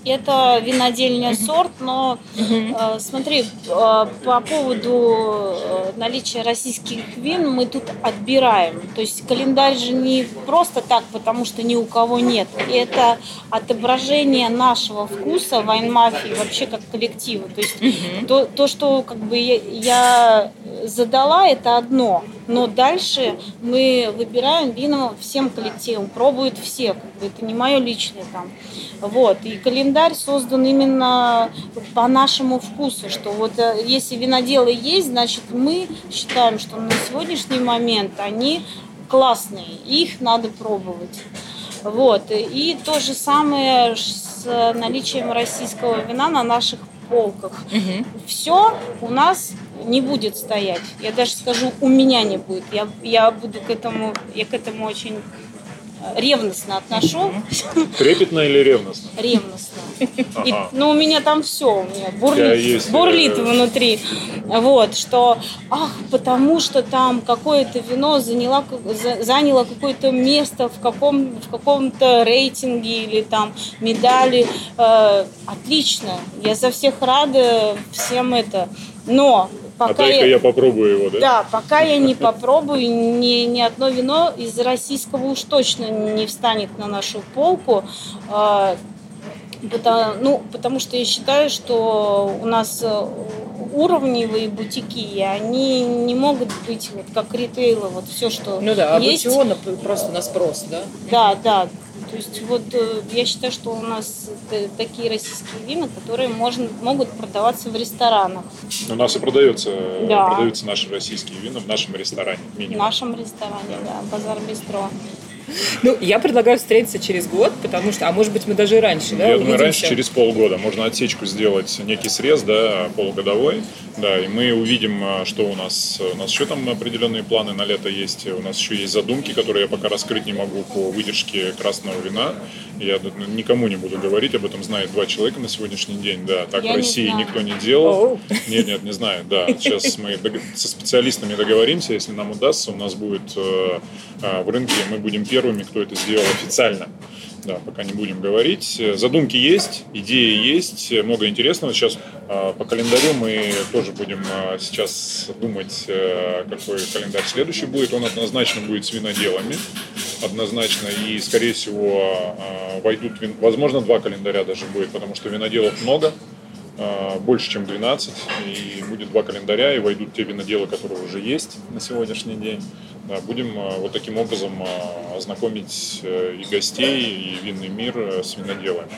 Это винодельня сорт, но э, смотри, э, по поводу э, наличия российских вин мы тут отбираем. То есть календарь же не просто так, потому что ни у кого нет. Это отображение нашего вкуса вайн-мафии вообще как коллектива. То есть то, то, что как бы я задала, это одно. Но дальше мы выбираем вино всем коллективам, пробуют все, как бы это не мое личное там. Вот. И календарь создан именно по нашему вкусу, что вот э, если виноделы есть, значит мы считаем, что на сегодняшний момент они классные, их надо пробовать. Вот. И то же самое с наличием российского вина на наших полках. Все у нас не будет стоять. Я даже скажу, у меня не будет. Я, я буду к этому, я к этому очень ревностно отношу. Трепетно или ревностно? Ревностно. И, Ага. ну, у меня там все, у меня бурлит, есть, бурлит э, внутри. Вот, что, ах, потому что там какое-то вино заняла, за- заняло какое-то место в, каком, в каком-то рейтинге или там медали. Э, отлично, я за всех рада, всем это. Но А пока дай-ка я попробую его, да? да, пока я не попробую, ни, ни одно вино из российского уж точно не встанет на нашу полку. А, Потому, ну, потому что я считаю, что у нас э, уровневые бутики, и они не могут быть вот как ритейлы, вот все, что Ну да, есть. аукциона просто на спрос, да? Да, да. То есть вот э, я считаю, что у нас такие российские вина, которые можно, могут продаваться в ресторанах, У нас и продается, Да. продаются наши российские вина в нашем ресторане, в минимум. нашем ресторане, да, базар бистро. Ну, я предлагаю встретиться через год, потому что, а может быть, мы даже и раньше, да, Я думаю, раньше, через полгода, можно отсечку сделать, некий срез, да, полугодовой, да, и мы увидим, а, что у нас. У нас еще там определенные планы на лето есть, у нас еще есть задумки, которые я пока раскрыть не могу по выдержке красного вина. Я никому не буду говорить, об этом знает два человека на сегодняшний день, да, так Я в не России знаю. никто не делал. Оу. Нет, нет, не знаю, да. Сейчас мы со специалистами договоримся, если нам удастся, у нас будет э, э, в рынке, мы будем первыми, кто это сделал официально. Да, пока не будем говорить. Задумки есть, идеи есть, много интересного. Сейчас э, по календарю мы тоже будем э, сейчас думать, э, какой календарь следующий будет. Он однозначно будет с виноделами, однозначно. И, скорее всего, э, войдут, возможно, два календаря даже будет, потому что виноделов много больше, чем 12, и будет два календаря, и войдут те виноделы, которые уже есть на сегодняшний день. Да, будем э, вот таким образом э, ознакомить э, и гостей, и винный мир э, с виноделами.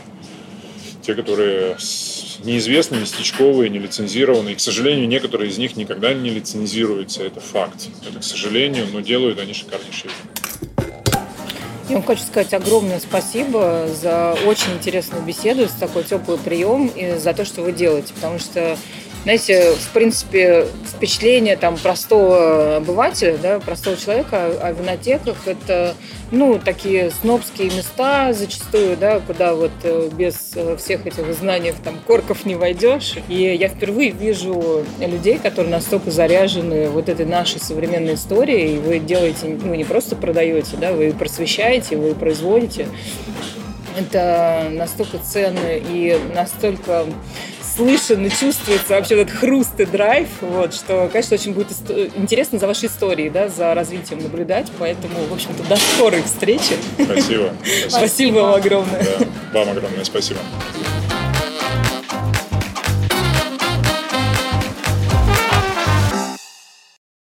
Те, которые с- неизвестны, местечковые, не лицензированные. И, к сожалению, некоторые из них никогда не лицензируются, это факт. Это, к сожалению, но делают они шикарнейшие. Я вам хочу сказать огромное спасибо за очень интересную беседу, за такой теплый прием и за то, что вы делаете. Потому что, знаете, в принципе, впечатление там простого обывателя, да, простого человека о, о винотеках – это, ну, такие снобские места зачастую, да, куда вот э, без э, всех этих знаний там корков не войдешь. И я впервые вижу людей, которые настолько заряжены вот этой нашей современной историей, и вы делаете, ну, не просто продаете, да, вы просвещаете, вы производите. Это настолько ценно и настолько слышен и чувствуется вообще этот хруст и драйв, вот, что, конечно, очень будет интересно за вашей историей, да, за развитием наблюдать, поэтому, в общем-то, до скорой встречи. Спасибо. Спасибо вам огромное. Да, вам огромное спасибо.